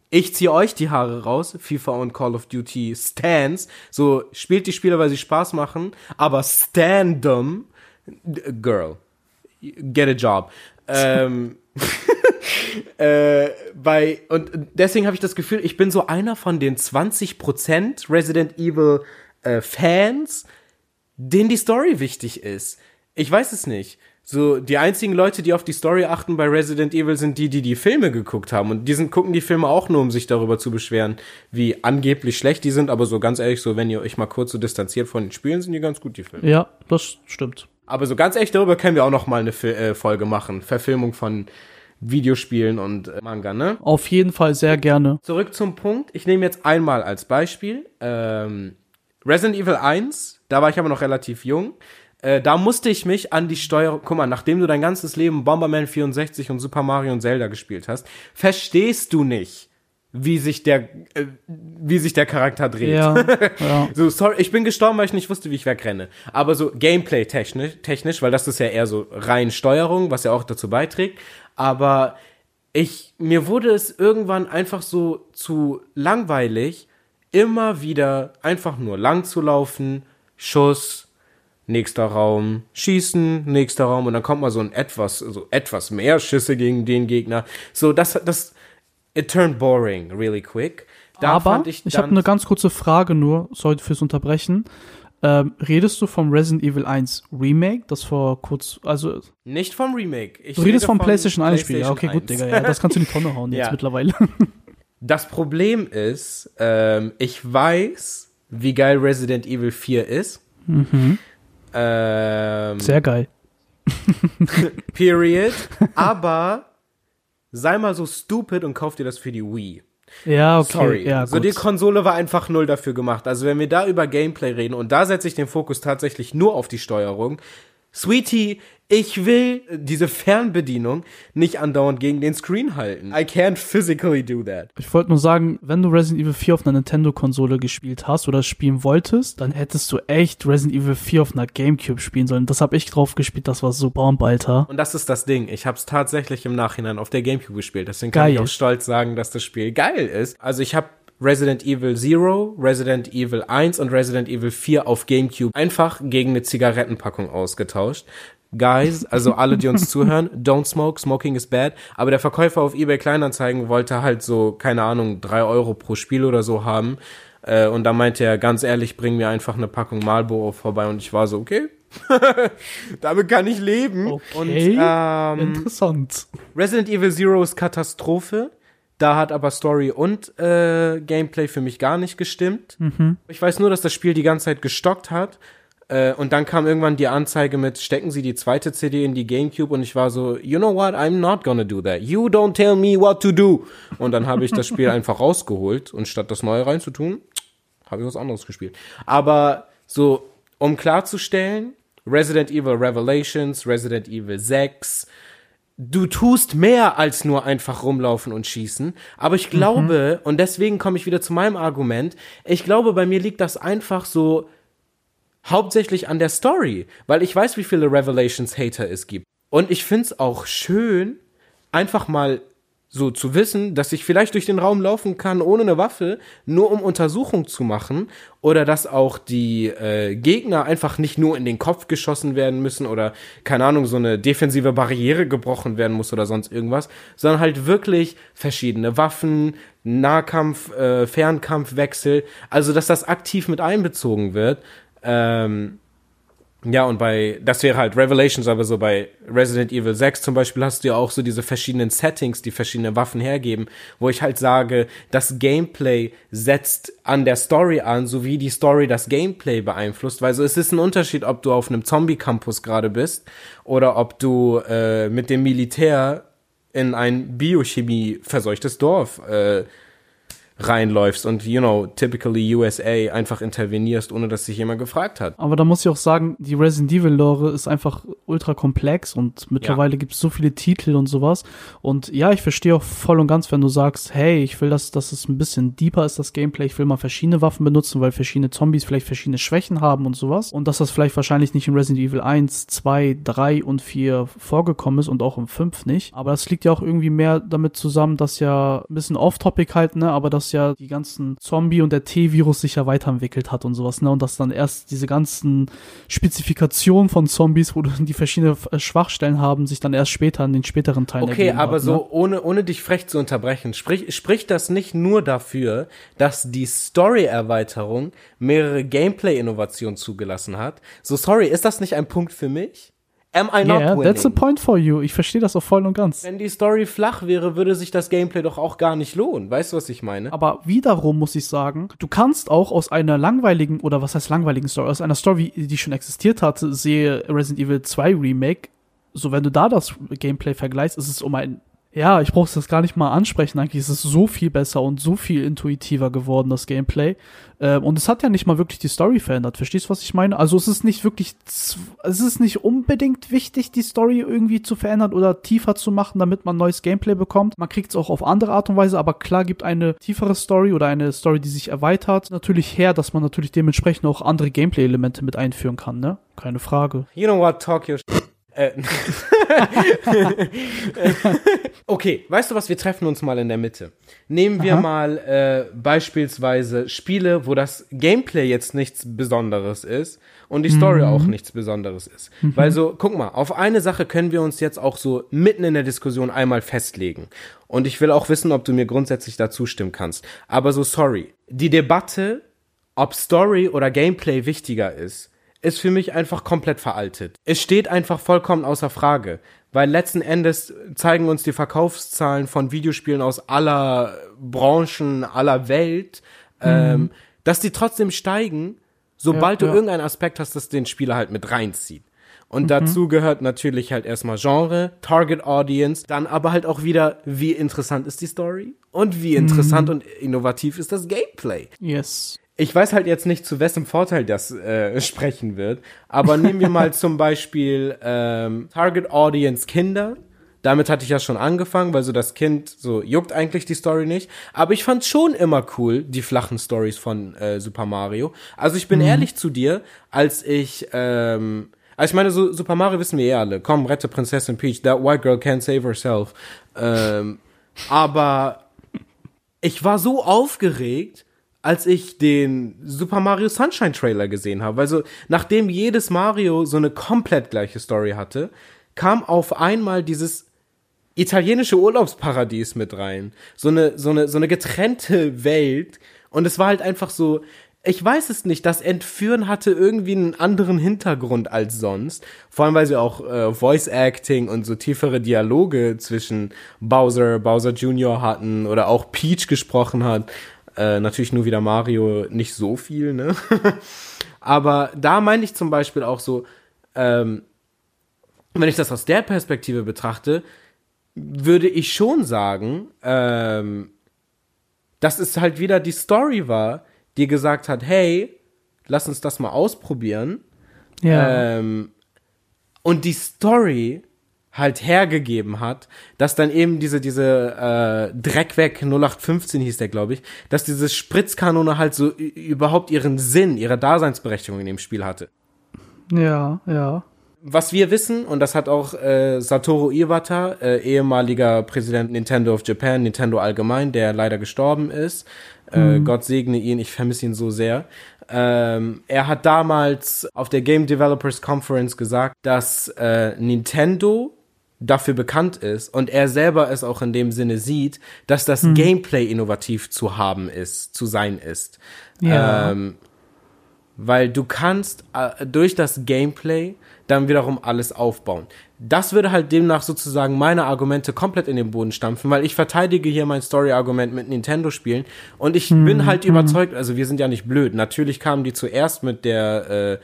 ich ziehe euch die Haare raus, FIFA und Call of Duty Stands. So, spielt die Spiele, weil sie Spaß machen, aber Standum, girl, get a job. ähm, äh, bei, und deswegen habe ich das Gefühl, ich bin so einer von den 20% Resident Evil äh, Fans, denen die Story wichtig ist. Ich weiß es nicht. So, die einzigen Leute, die auf die Story achten bei Resident Evil, sind die, die die Filme geguckt haben. Und die sind, gucken die Filme auch nur, um sich darüber zu beschweren, wie angeblich schlecht die sind. Aber so ganz ehrlich, so, wenn ihr euch mal kurz so distanziert von den Spielen, sind die ganz gut, die Filme. ja, das stimmt. Aber so ganz ehrlich, darüber können wir auch noch mal eine Fi äh, Folge machen. Verfilmung von Videospielen und äh, Manga, ne? Auf jeden Fall sehr gerne. Zurück zum Punkt. Ich nehme jetzt einmal als Beispiel ähm, Resident Evil 1. Da war ich aber noch relativ jung. Äh, da musste ich mich an die Steuerung. Guck mal, nachdem du dein ganzes Leben Bomberman 64 und Super Mario und Zelda gespielt hast, verstehst du nicht, wie sich der, äh, wie sich der Charakter dreht. Ja, ja. So, sorry, ich bin gestorben, weil ich nicht wusste, wie ich wegrenne. Aber so Gameplay-technisch, technisch, weil das ist ja eher so rein Steuerung, was ja auch dazu beiträgt. Aber ich, mir wurde es irgendwann einfach so zu langweilig, immer wieder einfach nur lang zu laufen, Schuss, nächster Raum, schießen, nächster Raum und dann kommt mal so ein etwas, so etwas mehr Schüsse gegen den Gegner. So, das, das, it turned boring really quick. Da Aber ich, ich, habe eine ganz kurze Frage nur, sorry fürs Unterbrechen. Ähm, redest du vom Resident Evil 1 Remake, das vor kurz, also Nicht vom Remake. Ich du redest rede vom PlayStation 1 Spiel. Ja, okay, PlayStation gut, 1. Digga, ja, das kannst du in die Tonne hauen jetzt Ja. mittlerweile. Das Problem ist, ähm, ich weiß, wie geil Resident Evil 4 ist. Ähm, Sehr geil. period. Aber sei mal so stupid und kauf dir das für die Wii. Ja, okay. Sorry. Ja, so gut. die Konsole war einfach null dafür gemacht. Also wenn wir da über Gameplay reden und da setze ich den Fokus tatsächlich nur auf die Steuerung. Sweetie, ich will diese Fernbedienung nicht andauernd gegen den Screen halten. I can't physically do that. Ich wollte nur sagen, wenn du Resident Evil 4 auf einer Nintendo-Konsole gespielt hast oder spielen wolltest, dann hättest du echt Resident Evil 4 auf einer Gamecube spielen sollen. Das habe ich drauf gespielt, das war so Bomb, Alter. Und das ist das Ding. Ich habe es tatsächlich im Nachhinein auf der Gamecube gespielt. Deswegen kann Geil. ich auch stolz sagen, dass das Spiel geil ist. Also ich habe Resident Evil Zero, Resident Evil 1 und Resident Evil 4 auf Gamecube einfach gegen eine Zigarettenpackung ausgetauscht. Guys, also alle, die uns zuhören, don't smoke, smoking is bad. Aber der Verkäufer auf eBay Kleinanzeigen wollte halt so, keine Ahnung, drei Euro pro Spiel oder so haben. Äh, und da meinte er, ganz ehrlich, bring mir einfach eine Packung Marlboro vorbei. Und ich war so, okay, damit kann ich leben. Okay. Und ähm, Interessant. Resident Evil Zero ist Katastrophe. Da hat aber Story und äh, Gameplay für mich gar nicht gestimmt. Ich weiß nur, dass das Spiel die ganze Zeit gestockt hat. Äh, und dann kam irgendwann die Anzeige mit, stecken Sie die zweite CD in die Gamecube und ich war so, you know what, I'm not gonna do that. You don't tell me what to do. Und dann habe ich das Spiel einfach rausgeholt und statt das neue reinzutun, habe ich was anderes gespielt. Aber so, um klarzustellen, Resident Evil Revelations, Resident Evil 6, du tust mehr als nur einfach rumlaufen und schießen. Aber ich glaube, und deswegen komme ich wieder zu meinem Argument, ich glaube, bei mir liegt das einfach so hauptsächlich an der Story, weil ich weiß, wie viele Revelations-Hater es gibt. Und ich find's auch schön, einfach mal so zu wissen, dass ich vielleicht durch den Raum laufen kann ohne eine Waffe, nur um Untersuchung zu machen, oder dass auch die äh, Gegner einfach nicht nur in den Kopf geschossen werden müssen oder keine Ahnung so eine defensive Barriere gebrochen werden muss oder sonst irgendwas, sondern halt wirklich verschiedene Waffen, Nahkampf, äh, Fernkampfwechsel, also dass das aktiv mit einbezogen wird. Ähm, Ja, und bei, das wäre halt Revelations, aber so bei Resident Evil 6 zum Beispiel hast du ja auch so diese verschiedenen Settings, die verschiedene Waffen hergeben, wo ich halt sage, das Gameplay setzt an der Story an, so wie die Story das Gameplay beeinflusst, weil so es ist ein Unterschied, ob du auf einem Zombie-Campus gerade bist oder ob du äh, mit dem Militär in ein Biochemie verseuchtes Dorf äh, reinläufst und, you know, typically USA einfach intervenierst, ohne dass sich jemand gefragt hat. Aber da muss ich auch sagen, die Resident Evil Lore ist einfach ultra komplex und mittlerweile ja. gibt es so viele Titel und sowas. Und ja, ich verstehe auch voll und ganz, wenn du sagst, hey, ich will, dass, dass es ein bisschen deeper ist, das Gameplay. Ich will mal verschiedene Waffen benutzen, weil verschiedene Zombies vielleicht verschiedene Schwächen haben und sowas. Und dass das vielleicht wahrscheinlich nicht in Resident Evil 1, 2, 3 und 4 vorgekommen ist und auch im 5 nicht. Aber das liegt ja auch irgendwie mehr damit zusammen, dass ja ein bisschen off-topic halt, ne, aber dass ja die ganzen Zombie und der T-Virus sich ja weiterentwickelt hat und sowas, ne? Und dass dann erst diese ganzen Spezifikationen von Zombies, wo die verschiedene äh, Schwachstellen haben, sich dann erst später in den späteren Teilen Okay, aber hat, so ne? ohne, ohne dich frech zu unterbrechen, sprich, spricht das nicht nur dafür, dass die Story-Erweiterung mehrere Gameplay-Innovationen zugelassen hat? So, sorry, ist das nicht ein Punkt für mich? Am I not yeah, winning? that's a point for you. Ich verstehe das auch voll und ganz. Wenn die Story flach wäre, würde sich das Gameplay doch auch gar nicht lohnen. Weißt du, was ich meine? Aber wiederum muss ich sagen, du kannst auch aus einer langweiligen, oder was heißt langweiligen Story, aus einer Story, die schon existiert hatte, sehe Resident Evil 2 Remake, so wenn du da das Gameplay vergleichst, ist es um ein ja, ich brauche das gar nicht mal ansprechen. Eigentlich ist es so viel besser und so viel intuitiver geworden, das Gameplay. Ähm, und es hat ja nicht mal wirklich die Story verändert. Verstehst du, was ich meine? Also es ist nicht wirklich, es ist nicht unbedingt wichtig, die Story irgendwie zu verändern oder tiefer zu machen, damit man neues Gameplay bekommt. Man kriegt es auch auf andere Art und Weise, aber klar gibt eine tiefere Story oder eine Story, die sich erweitert, natürlich her, dass man natürlich dementsprechend auch andere Gameplay-Elemente mit einführen kann, ne? Keine Frage. You know what, talk your okay, weißt du was? Wir treffen uns mal in der Mitte. Nehmen wir Aha. mal äh, beispielsweise Spiele, wo das Gameplay jetzt nichts Besonderes ist und die Story mhm. auch nichts Besonderes ist. Mhm. Weil so, guck mal, auf eine Sache können wir uns jetzt auch so mitten in der Diskussion einmal festlegen. Und ich will auch wissen, ob du mir grundsätzlich dazu stimmen kannst. Aber so, sorry. Die Debatte, ob Story oder Gameplay wichtiger ist, ist für mich einfach komplett veraltet. Es steht einfach vollkommen außer Frage, weil letzten Endes zeigen uns die Verkaufszahlen von Videospielen aus aller Branchen, aller Welt, mhm. ähm, dass die trotzdem steigen, sobald ja, du ja. irgendeinen Aspekt hast, das den Spieler halt mit reinzieht. Und mhm. dazu gehört natürlich halt erstmal Genre, Target Audience, dann aber halt auch wieder, wie interessant ist die Story und wie interessant mhm. und innovativ ist das Gameplay. Yes ich weiß halt jetzt nicht, zu wessen Vorteil das äh, sprechen wird, aber nehmen wir mal zum Beispiel ähm, Target Audience Kinder. Damit hatte ich ja schon angefangen, weil so das Kind so juckt eigentlich die Story nicht. Aber ich fand schon immer cool, die flachen Stories von äh, Super Mario. Also ich bin mhm. ehrlich zu dir, als ich, ähm, also ich meine, so Super Mario wissen wir eh alle. Komm, rette Prinzessin Peach. That white girl can't save herself. Ähm, aber ich war so aufgeregt, als ich den Super Mario Sunshine Trailer gesehen habe. Also, nachdem jedes Mario so eine komplett gleiche Story hatte, kam auf einmal dieses italienische Urlaubsparadies mit rein. So eine, so eine, so eine getrennte Welt. Und es war halt einfach so, ich weiß es nicht, das Entführen hatte irgendwie einen anderen Hintergrund als sonst. Vor allem, weil sie auch äh, Voice Acting und so tiefere Dialoge zwischen Bowser, Bowser Jr. hatten oder auch Peach gesprochen hat. Äh, natürlich nur wieder Mario nicht so viel, ne? Aber da meine ich zum Beispiel auch so, ähm, wenn ich das aus der Perspektive betrachte, würde ich schon sagen, ähm, dass es halt wieder die Story war, die gesagt hat, hey, lass uns das mal ausprobieren. Ja. Ähm, und die Story halt hergegeben hat, dass dann eben diese, diese äh, Dreckweg 0815 hieß der, glaube ich, dass diese Spritzkanone halt so überhaupt ihren Sinn, ihre Daseinsberechtigung in dem Spiel hatte. Ja, ja. Was wir wissen, und das hat auch äh, Satoru Iwata, äh, ehemaliger Präsident Nintendo of Japan, Nintendo allgemein, der leider gestorben ist, äh, mhm. Gott segne ihn, ich vermisse ihn so sehr. Ähm, er hat damals auf der Game Developers Conference gesagt, dass äh, Nintendo dafür bekannt ist und er selber es auch in dem Sinne sieht, dass das hm. Gameplay innovativ zu haben ist, zu sein ist. Ja. Ähm, weil du kannst äh, durch das Gameplay dann wiederum alles aufbauen. Das würde halt demnach sozusagen meine Argumente komplett in den Boden stampfen, weil ich verteidige hier mein Story-Argument mit Nintendo-Spielen und ich hm, bin halt hm. überzeugt, also wir sind ja nicht blöd. Natürlich kamen die zuerst mit der äh,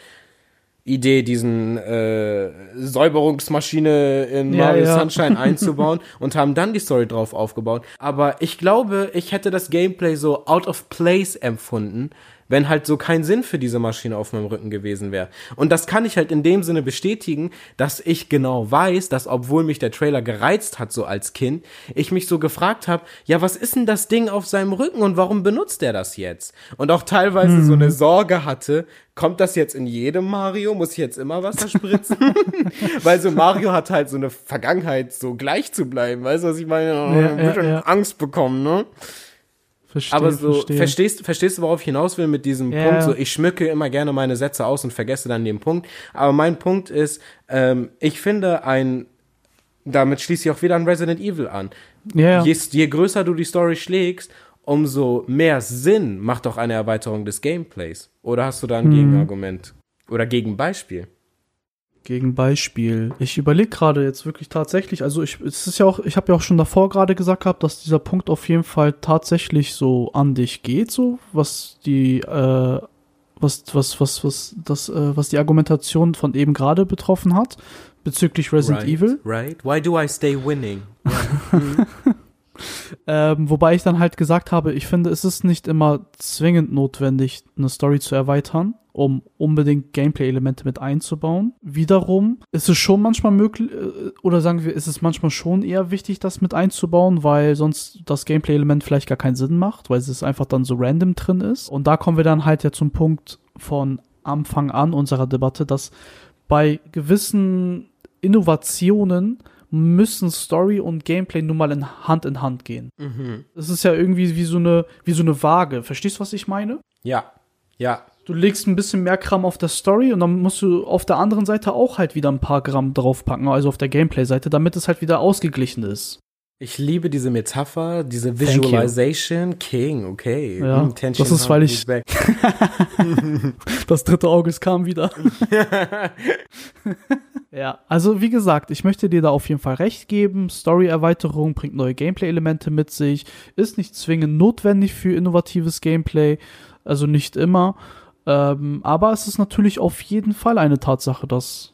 Idee, diesen äh, Säuberungsmaschine in ja, Mario ja. Sunshine einzubauen und haben dann die Story drauf aufgebaut. Aber ich glaube, ich hätte das Gameplay so out of place empfunden, wenn halt so kein Sinn für diese Maschine auf meinem Rücken gewesen wäre. Und das kann ich halt in dem Sinne bestätigen, dass ich genau weiß, dass obwohl mich der Trailer gereizt hat, so als Kind, ich mich so gefragt habe, ja, was ist denn das Ding auf seinem Rücken und warum benutzt er das jetzt? Und auch teilweise hm. so eine Sorge hatte, kommt das jetzt in jedem Mario? Muss ich jetzt immer Wasser spritzen? Weil so Mario hat halt so eine Vergangenheit, so gleich zu bleiben. Weißt du, was ich meine? Ja, ja, ja. Angst bekommen, ne? Verstehe, aber so, verstehe. verstehst, verstehst du, worauf ich hinaus will mit diesem ja. Punkt? So, ich schmücke immer gerne meine Sätze aus und vergesse dann den Punkt. Aber mein Punkt ist, ähm, ich finde ein, damit schließe ich auch wieder an Resident Evil an. Ja. Je, je größer du die Story schlägst, umso mehr Sinn macht auch eine Erweiterung des Gameplays. Oder hast du da ein hm. Gegenargument? Oder Gegenbeispiel? Gegen Beispiel. Ich überlege gerade jetzt wirklich tatsächlich, also ich, es ist ja auch, ich habe ja auch schon davor gerade gesagt gehabt, dass dieser Punkt auf jeden Fall tatsächlich so an dich geht, so was die, äh, was, was, was, was, das, äh, was die Argumentation von eben gerade betroffen hat bezüglich Resident right, Evil. Right. Why do I stay winning? ähm, wobei ich dann halt gesagt habe, ich finde, es ist nicht immer zwingend notwendig, eine Story zu erweitern um unbedingt Gameplay-Elemente mit einzubauen. Wiederum ist es schon manchmal möglich, äh, oder sagen wir, ist es manchmal schon eher wichtig, das mit einzubauen, weil sonst das Gameplay-Element vielleicht gar keinen Sinn macht, weil es einfach dann so random drin ist. Und da kommen wir dann halt ja zum Punkt von Anfang an unserer Debatte, dass bei gewissen Innovationen müssen Story und Gameplay nun mal in Hand in Hand gehen. Mhm. Das ist ja irgendwie wie so eine, wie so eine Waage. Verstehst du, was ich meine? Ja, ja, du legst ein bisschen mehr Gramm auf der Story und dann musst du auf der anderen Seite auch halt wieder ein paar Gramm draufpacken, also auf der Gameplay-Seite, damit es halt wieder ausgeglichen ist. Ich liebe diese Metapher, diese Visualization. King, okay. Ja, hm, das ist, weil ich. das dritte Auge kam wieder. ja, also wie gesagt, ich möchte dir da auf jeden Fall recht geben. Story-Erweiterung bringt neue Gameplay-Elemente mit sich, ist nicht zwingend notwendig für innovatives Gameplay, also nicht immer. Ähm, aber es ist natürlich auf jeden Fall eine Tatsache, dass,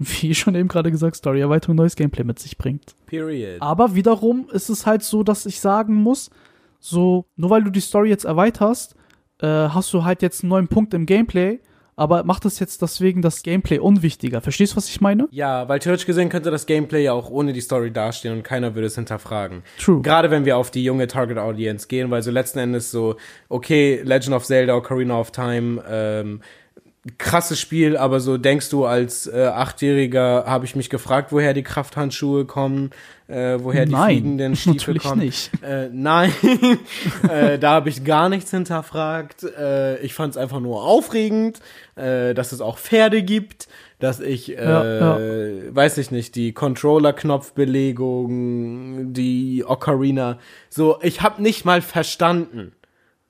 wie schon eben gerade gesagt, Story-Erweiterung neues Gameplay mit sich bringt. Period. Aber wiederum ist es halt so, dass ich sagen muss, so, nur weil du die Story jetzt erweiterst, äh, hast du halt jetzt einen neuen Punkt im Gameplay, aber macht das jetzt deswegen das Gameplay unwichtiger. Verstehst du, was ich meine? Ja, weil theoretisch gesehen könnte das Gameplay ja auch ohne die Story dastehen und keiner würde es hinterfragen. True. Gerade wenn wir auf die junge Target Audience gehen, weil so letzten Endes so, okay, Legend of Zelda, Ocarina of Time, ähm, krasses Spiel, aber so denkst du als äh, Achtjähriger habe ich mich gefragt, woher die Krafthandschuhe kommen, äh, woher die nein, fliegenden Stiefel kommen. Nicht. Äh, nein, äh, da habe ich gar nichts hinterfragt. Äh, ich fand es einfach nur aufregend, äh, dass es auch Pferde gibt, dass ich, äh, ja, ja. weiß ich nicht, die Controller-Knopfbelegung, die Ocarina, so, ich habe nicht mal verstanden,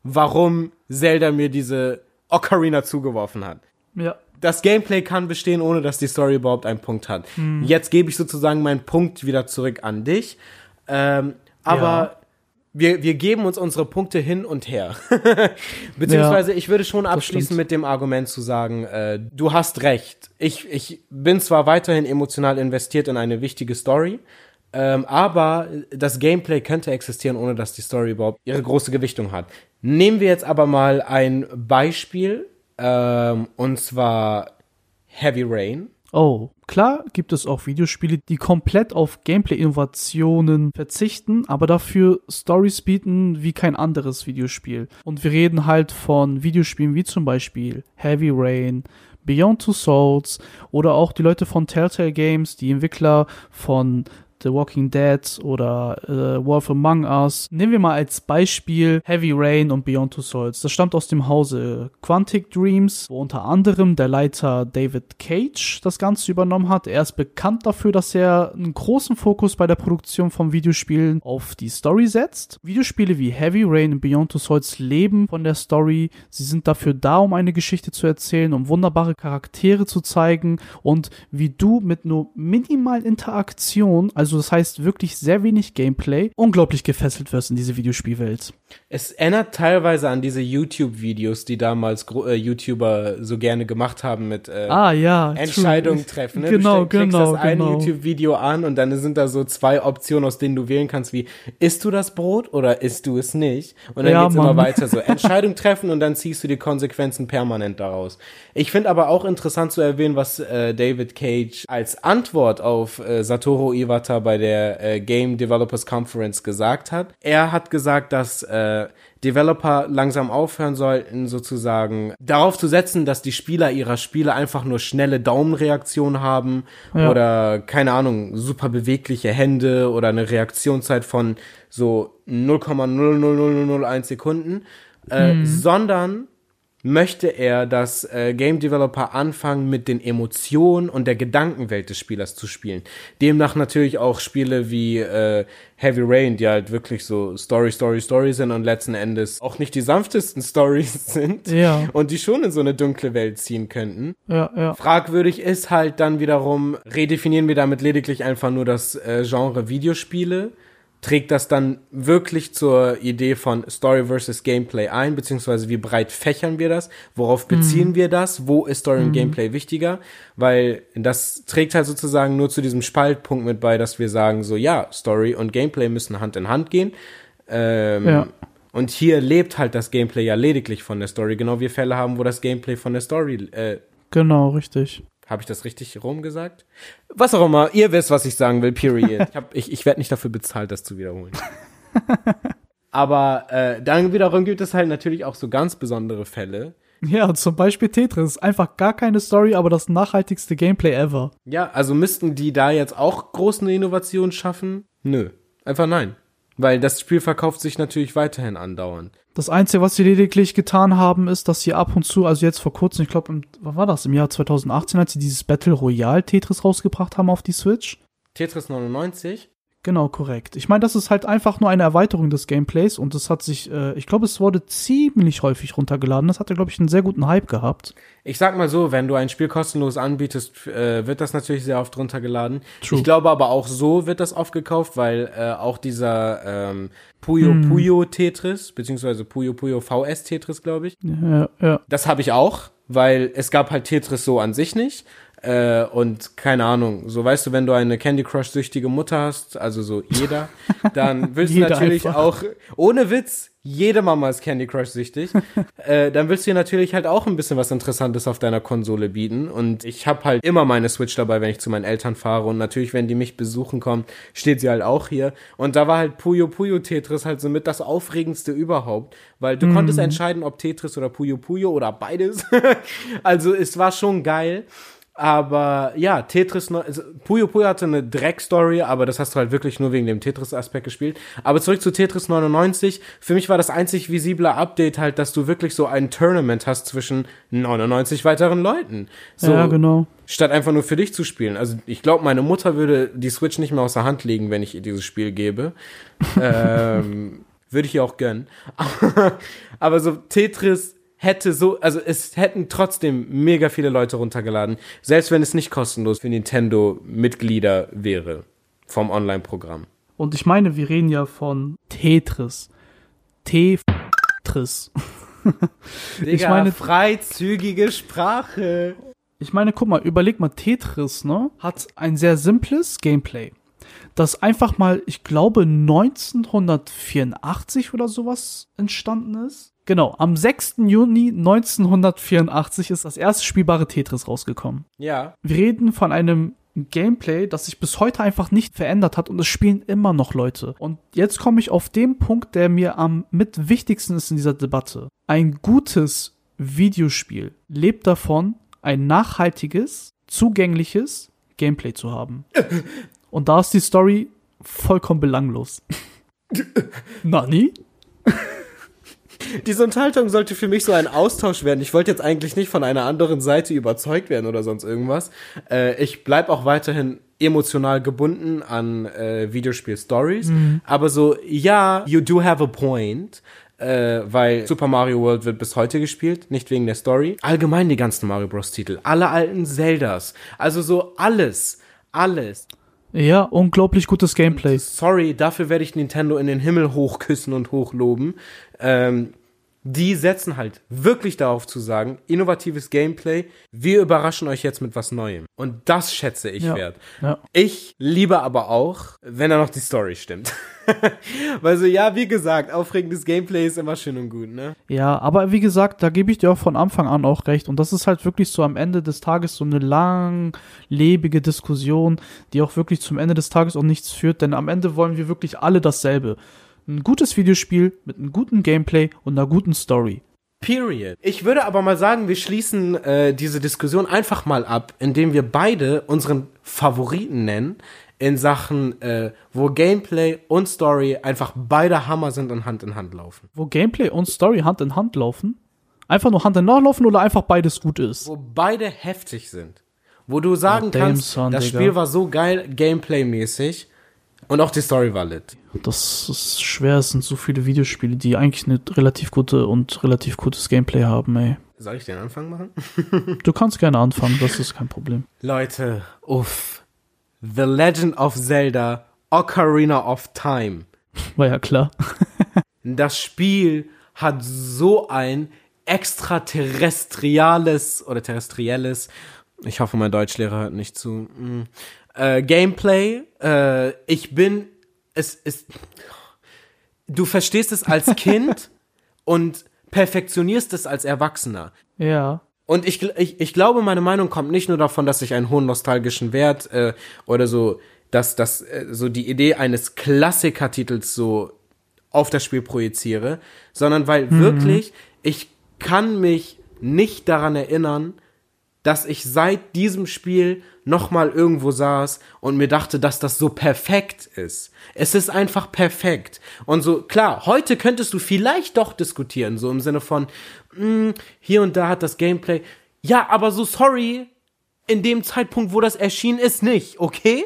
warum Zelda mir diese Ocarina zugeworfen hat. Ja. Das Gameplay kann bestehen, ohne dass die Story überhaupt einen Punkt hat. Hm. Jetzt gebe ich sozusagen meinen Punkt wieder zurück an dich. Ähm, aber ja. wir, wir geben uns unsere Punkte hin und her. Beziehungsweise ja, ich würde schon abschließen mit dem Argument zu sagen, äh, du hast recht. Ich, ich bin zwar weiterhin emotional investiert in eine wichtige Story, ähm, aber das Gameplay könnte existieren, ohne dass die Story überhaupt ihre große Gewichtung hat. Nehmen wir jetzt aber mal ein Beispiel, ähm, und zwar Heavy Rain. Oh, klar gibt es auch Videospiele, die komplett auf Gameplay-Innovationen verzichten, aber dafür Stories bieten wie kein anderes Videospiel. Und wir reden halt von Videospielen wie zum Beispiel Heavy Rain, Beyond Two Souls oder auch die Leute von Telltale Games, die Entwickler von The Walking Dead oder äh, Wolf Among Us. Nehmen wir mal als Beispiel Heavy Rain und Beyond Two Souls. Das stammt aus dem Hause Quantic Dreams, wo unter anderem der Leiter David Cage das Ganze übernommen hat. Er ist bekannt dafür, dass er einen großen Fokus bei der Produktion von Videospielen auf die Story setzt. Videospiele wie Heavy Rain und Beyond Two Souls leben von der Story. Sie sind dafür da, um eine Geschichte zu erzählen, um wunderbare Charaktere zu zeigen und wie du mit nur minimal Interaktion, also das heißt wirklich sehr wenig Gameplay, unglaublich gefesselt wirst in diese Videospielwelt. Es erinnert teilweise an diese YouTube-Videos, die damals äh, YouTuber so gerne gemacht haben mit äh, ah, ja, Entscheidungen treffen. Ne? Genau, du klickst genau, das eine genau. YouTube-Video an und dann sind da so zwei Optionen, aus denen du wählen kannst, wie isst du das Brot oder isst du es nicht? Und dann Ja, geht's Mann. immer weiter so. Entscheidung treffen und dann ziehst du die Konsequenzen permanent daraus. Ich finde aber auch interessant zu erwähnen, was äh, David Cage als Antwort auf äh, Satoru Iwata bei der äh, Game Developers Conference gesagt hat. Er hat gesagt, dass äh, Developer langsam aufhören sollten, sozusagen darauf zu setzen, dass die Spieler ihrer Spiele einfach nur schnelle Daumenreaktionen haben Ja. oder keine Ahnung, super bewegliche Hände oder eine Reaktionszeit von so 0,00001 Sekunden, äh, sondern möchte er, dass äh, Game Developer anfangen, mit den Emotionen und der Gedankenwelt des Spielers zu spielen. Demnach natürlich auch Spiele wie äh, Heavy Rain, die halt wirklich so Story, Story, Story sind und letzten Endes auch nicht die sanftesten Stories sind Ja. und die schon in so eine dunkle Welt ziehen könnten. Ja, ja. Fragwürdig ist halt dann wiederum, redefinieren wir damit lediglich einfach nur das äh, Genre Videospiele? Trägt das dann wirklich zur Idee von Story versus Gameplay ein, beziehungsweise wie breit fächern wir das? Worauf beziehen wir das? Wo ist Story und Gameplay wichtiger? Weil das trägt halt sozusagen nur zu diesem Spaltpunkt mit bei, dass wir sagen so, ja, Story und Gameplay müssen Hand in Hand gehen. Ähm, Ja. Und hier lebt halt das Gameplay ja lediglich von der Story, genau wie Fälle haben, wo das Gameplay von der Story äh, Genau, richtig. Habe ich das richtig rum gesagt? Was auch immer, ihr wisst, was ich sagen will, period. ich hab, ich, ich werde nicht dafür bezahlt, das zu wiederholen. Aber äh, dann wiederum gibt es halt natürlich auch so ganz besondere Fälle. Ja, zum Beispiel Tetris. Einfach gar keine Story, aber das nachhaltigste Gameplay ever. Ja, also müssten die da jetzt auch groß eine Innovation schaffen? Nö, einfach nein. Weil das Spiel verkauft sich natürlich weiterhin andauernd. Das Einzige, was sie lediglich getan haben, ist, dass sie ab und zu, also jetzt vor kurzem, ich glaube, wann war das? Im Jahr 2018, als sie dieses Battle Royale Tetris rausgebracht haben auf die Switch. Tetris 99? Genau, korrekt. Ich meine, das ist halt einfach nur eine Erweiterung des Gameplays und es hat sich, äh, ich glaube, es wurde ziemlich häufig runtergeladen. Das hatte, glaube ich, einen sehr guten Hype gehabt. Ich sag mal so, wenn du ein Spiel kostenlos anbietest, äh, wird das natürlich sehr oft runtergeladen. True. Ich glaube aber auch so wird das aufgekauft, weil äh, auch dieser ähm, Puyo Hm. Puyo Tetris, beziehungsweise Puyo Puyo VS Tetris, glaube ich, Ja, ja. das habe ich auch, weil es gab halt Tetris so an sich nicht. Äh, und keine Ahnung, so weißt du, wenn du eine Candy Crush süchtige Mutter hast, also so jeder, dann willst du natürlich einfach. auch, ohne Witz, jede Mama ist Candy Crush süchtig, äh, dann willst du dir natürlich halt auch ein bisschen was Interessantes auf deiner Konsole bieten. Und ich habe halt immer meine Switch dabei, wenn ich zu meinen Eltern fahre. Und natürlich, wenn die mich besuchen kommen, steht sie halt auch hier. Und da war halt Puyo Puyo Tetris halt somit das Aufregendste überhaupt, weil du konntest entscheiden, ob Tetris oder Puyo Puyo oder beides. also es war schon geil. Aber ja, Tetris, also Puyo Puyo hatte eine Dreck-Story, aber das hast du halt wirklich nur wegen dem Tetris-Aspekt gespielt. Aber zurück zu Tetris 99. Für mich war das einzig visible Update halt, dass du wirklich so ein Tournament hast zwischen 99 weiteren Leuten. So, ja, genau. statt einfach nur für dich zu spielen. Also ich glaube, meine Mutter würde die Switch nicht mehr aus der Hand legen, wenn ich ihr dieses Spiel gebe. ähm, würde ich ihr auch gönnen. Aber so Tetris hätte so, also es hätten trotzdem mega viele Leute runtergeladen, selbst wenn es nicht kostenlos für Nintendo-Mitglieder wäre vom Online-Programm. Und ich meine, wir reden ja von Tetris. Tetris. Digga, meine- freizügige Sprache. Ich meine, guck mal, überleg mal, Tetris, ne, hat ein sehr simples Gameplay. Das einfach mal, ich glaube, 1984 oder sowas entstanden ist. Genau, am 6. Juni 1984 ist das erste spielbare Tetris rausgekommen. Ja. Wir reden von einem Gameplay, das sich bis heute einfach nicht verändert hat und es spielen immer noch Leute. Und jetzt komme ich auf den Punkt, der mir am mit wichtigsten ist in dieser Debatte. Ein gutes Videospiel lebt davon, ein nachhaltiges, zugängliches Gameplay zu haben. Und da ist die Story vollkommen belanglos. Nani? Diese Unterhaltung sollte für mich so ein Austausch werden. Ich wollte jetzt eigentlich nicht von einer anderen Seite überzeugt werden oder sonst irgendwas. Äh, ich bleib auch weiterhin emotional gebunden an äh, Videospiel-Stories. Mhm. Aber so, ja, you do have a point. Äh, weil Super Mario World wird bis heute gespielt, nicht wegen der Story. Allgemein die ganzen Mario Bros. Titel, alle alten Zeldas, also so alles, alles. Ja, unglaublich gutes Gameplay. Sorry, dafür werde ich Nintendo in den Himmel hochküssen und hochloben. Ähm, die setzen halt wirklich darauf zu sagen, innovatives Gameplay, wir überraschen euch jetzt mit was Neuem. Und das schätze ich ja, wert. Ja. Ich liebe aber auch, wenn da noch die Story stimmt. Weil so, ja, wie gesagt, aufregendes Gameplay ist immer schön und gut, ne? Ja, aber wie gesagt, da gebe ich dir auch von Anfang an auch recht. Und das ist halt wirklich so am Ende des Tages so eine langlebige Diskussion, die auch wirklich zum Ende des Tages auch nichts führt, denn am Ende wollen wir wirklich alle dasselbe ein gutes Videospiel mit einem guten Gameplay und einer guten Story. Period. Ich würde aber mal sagen, wir schließen äh, diese Diskussion einfach mal ab, indem wir beide unseren Favoriten nennen in Sachen, äh, wo Gameplay und Story einfach beide Hammer sind und Hand in Hand laufen. Wo Gameplay und Story Hand in Hand laufen? Einfach nur Hand in Hand laufen oder einfach beides gut ist? Wo beide heftig sind. Wo du sagen oh, kannst, son, das Digga. Spiel war so geil, Gameplay-mäßig und auch die Story war lit. Das ist schwer, es sind so viele Videospiele, die eigentlich eine relativ gute und relativ gutes Gameplay haben, ey. Soll ich den Anfang machen? du kannst gerne anfangen, das ist kein Problem. Leute, uff. The Legend of Zelda Ocarina of Time. War ja klar. das Spiel hat so ein extraterrestriales oder terrestrielles, ich hoffe, mein Deutschlehrer hört nicht zu, mm, äh, Gameplay. Äh, ich bin, es ist, du verstehst es als Kind und perfektionierst es als Erwachsener. Ja. Und ich, ich, ich glaube, meine Meinung kommt nicht nur davon, dass ich einen hohen nostalgischen Wert äh, oder so, dass das äh, so die Idee eines Klassikertitels so auf das Spiel projiziere, sondern weil mhm. wirklich ich kann mich nicht daran erinnern, dass ich seit diesem Spiel nochmal irgendwo saß und mir dachte, dass das so perfekt ist. Es ist einfach perfekt. Und so, klar, heute könntest du vielleicht doch diskutieren, so im Sinne von, mh, hm, hier und da hat das Gameplay, ja, aber so sorry, in dem Zeitpunkt, wo das erschienen ist, nicht, okay?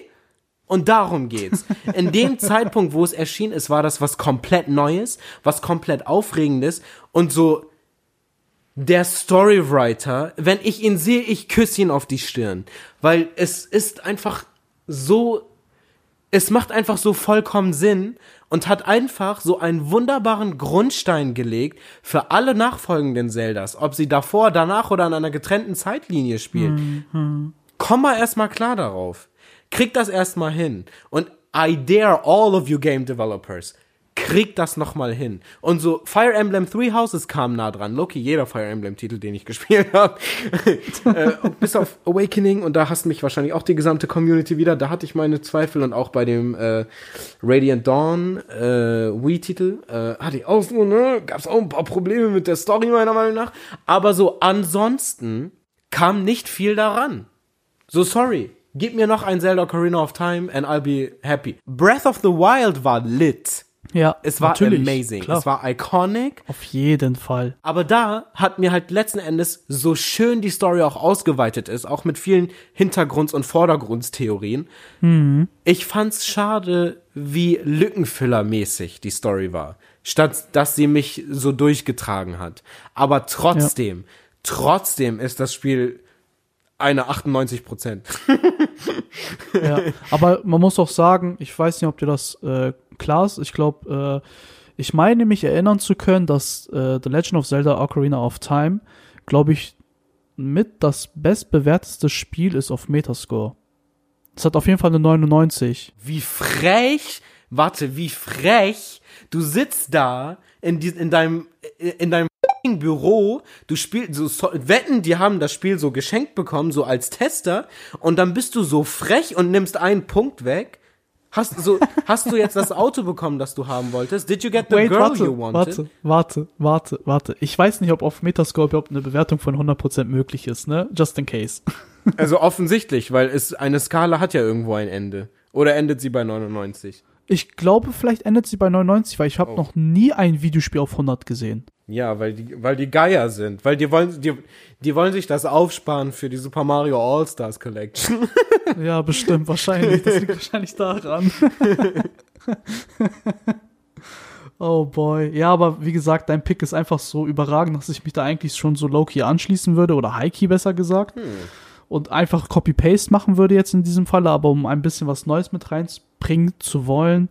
Und darum geht's. In dem Zeitpunkt, wo es erschienen ist, war das was komplett Neues, was komplett Aufregendes und so, der Storywriter, wenn ich ihn sehe, ich küsse ihn auf die Stirn, weil es ist einfach so, es macht einfach so vollkommen Sinn und hat einfach so einen wunderbaren Grundstein gelegt für alle nachfolgenden Zeldas, ob sie davor, danach oder an einer getrennten Zeitlinie spielen. Mhm. Komm mal erstmal klar darauf. Krieg das erstmal hin. Und I dare all of you game developers kriegt das nochmal hin. Und so Fire Emblem Three Houses kam nah dran. Loki, jeder Fire Emblem Titel, den ich gespielt habe. äh, bis auf Awakening und da hasst mich wahrscheinlich auch die gesamte Community wieder. Da hatte ich meine Zweifel und auch bei dem äh, Radiant Dawn äh, Wii-Titel äh, hatte ich auch so, ne, gab's auch ein paar Probleme mit der Story meiner Meinung nach. Aber so ansonsten kam nicht viel daran. So sorry. Gib mir noch ein Zelda Ocarina of Time and I'll be happy. Breath of the Wild war lit. Ja, es war amazing. Klar. Es war iconic. Auf jeden Fall. Aber da hat mir halt letzten Endes so schön die Story auch ausgeweitet ist, auch mit vielen Hintergrunds- und Vordergrundstheorien. Mhm. Ich fand's schade, wie Lückenfüllermäßig die Story war, statt dass sie mich so durchgetragen hat. Aber trotzdem, ja. trotzdem ist das Spiel eine 98 Prozent. ja, aber man muss auch sagen, ich weiß nicht, ob dir das äh, klar ist. Ich glaube, äh, ich meine mich erinnern zu können, dass äh, The Legend of Zelda Ocarina of Time, glaube ich, mit das bestbewerteste Spiel ist auf Metascore. Es hat auf jeden Fall eine 99. Wie frech, warte, wie frech, du sitzt da in, die, in deinem, in deinem Büro, du spielst so, so wetten, die haben das Spiel so geschenkt bekommen, so als Tester, und dann bist du so frech und nimmst einen Punkt weg. Hast, so, hast du jetzt das Auto bekommen, das du haben wolltest? Did you get the Wait, girl warte, you wanted? Warte, warte, warte, warte. Ich weiß nicht, ob auf Metascore überhaupt eine Bewertung von 100% möglich ist, ne? Just in case. Also offensichtlich, weil es eine Skala hat ja irgendwo ein Ende. Oder endet sie bei 99? Ich glaube, vielleicht endet sie bei 99, weil ich habe Oh. noch nie ein Videospiel auf 100 gesehen. Ja, weil die, weil die Geier sind. Weil die wollen, die, die wollen sich das aufsparen für die Super Mario All-Stars Collection. Ja, bestimmt, wahrscheinlich. Das liegt wahrscheinlich daran. oh boy. Ja, aber wie gesagt, dein Pick ist einfach so überragend, dass ich mich da eigentlich schon so low-key anschließen würde oder high-key besser gesagt. Und einfach Copy-Paste machen würde jetzt in diesem Falle, aber um ein bisschen was Neues mit reinbringen zu wollen.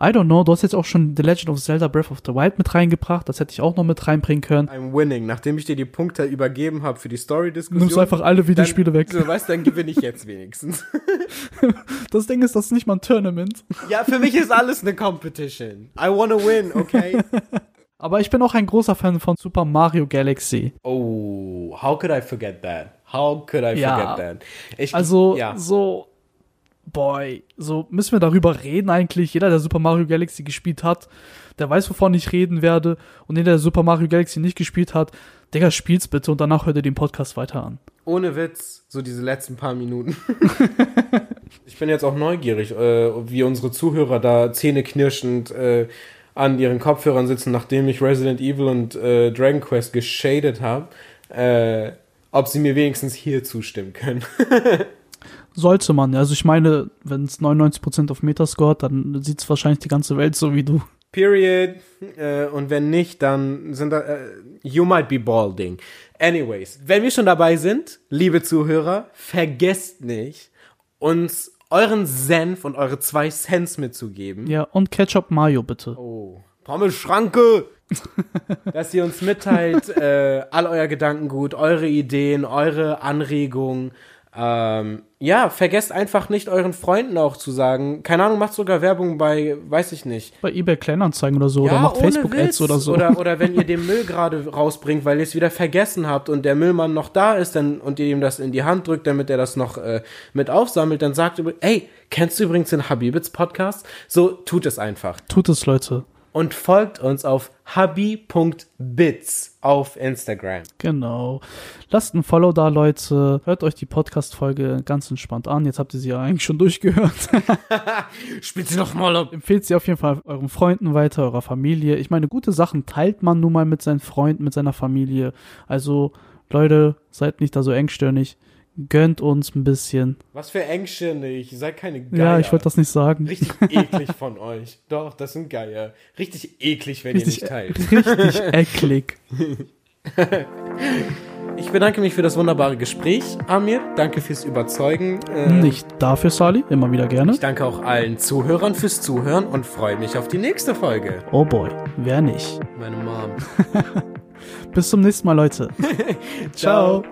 I don't know, du hast jetzt auch schon The Legend of Zelda Breath of the Wild mit reingebracht. Das hätte ich auch noch mit reinbringen können. I'm winning. Nachdem ich dir die Punkte übergeben habe für die Story-Diskussion. Nimmst du einfach alle Videospiele weg. Du weißt, dann gewinne ich jetzt wenigstens. Das Ding ist, das ist nicht mal ein Tournament. ja, für mich ist alles eine Competition. I wanna win, okay? Aber ich bin auch ein großer Fan von Super Mario Galaxy. Oh, how could I forget that? How could I Ja. forget that? Ich, Also, ja. so, boy, so müssen wir darüber reden eigentlich. Jeder, der Super Mario Galaxy gespielt hat, der weiß, wovon ich reden werde. Und jeder, der Super Mario Galaxy nicht gespielt hat, Digga, spiel's bitte und danach hört ihr den Podcast weiter an. Ohne Witz, so diese letzten paar Minuten. ich bin jetzt auch neugierig, äh, wie unsere Zuhörer da zähneknirschend äh, an ihren Kopfhörern sitzen, nachdem ich Resident Evil und äh, Dragon Quest geschadet habe, äh, ob sie mir wenigstens hier zustimmen können. Sollte man. Also ich meine, wenn es 99% auf Metascore hat, dann sieht's wahrscheinlich die ganze Welt so wie du. Period. Äh, und wenn nicht, dann sind da, äh, you might be balding. Anyways, wenn wir schon dabei sind, liebe Zuhörer, vergesst nicht, uns euren Senf und eure zwei Cents mitzugeben. Ja, und Ketchup Mayo bitte. Oh, Pommes Schranke! Dass ihr uns mitteilt, äh, all euer Gedankengut, eure Ideen, eure Anregungen. Ähm, ja, vergesst einfach nicht euren Freunden auch zu sagen. Keine Ahnung, macht sogar Werbung bei, weiß ich nicht. Bei eBay Kleinanzeigen oder so. oder Ja, macht ohne Facebook-Ads Witz. oder so. Oder, oder wenn ihr den Müll gerade rausbringt, weil ihr es wieder vergessen habt und der Müllmann noch da ist dann, und ihr ihm das in die Hand drückt, damit er das noch äh, mit aufsammelt, dann sagt ihr, ey, kennst du übrigens den Habibits Podcast? So, tut es einfach. Tut es, Leute. Und folgt uns auf habi.bits auf Instagram. Genau. Lasst ein Follow da, Leute. Hört euch die Podcast-Folge ganz entspannt an. Jetzt habt ihr sie ja eigentlich schon durchgehört. Spielt sie noch mal ab. Empfehlt sie auf jeden Fall euren Freunden weiter, eurer Familie. Ich meine, gute Sachen teilt man nun mal mit seinen Freunden, mit seiner Familie. Also, Leute, seid nicht da so engstirnig. Gönnt uns ein bisschen. Was für Engstirnig. Seid keine Geier. Ja, ich wollte das nicht sagen. Richtig eklig von euch. Doch, das sind Geier. Richtig eklig, wenn Richtig, ihr nicht teilt. richtig eklig. Ich bedanke mich für das wunderbare Gespräch, Amir. Danke fürs Überzeugen. Äh, Nicht dafür, Sali. Immer wieder gerne. Ich danke auch allen Zuhörern fürs Zuhören und freue mich auf die nächste Folge. Oh boy, wer nicht. Meine Mom. Bis zum nächsten Mal, Leute. Ciao.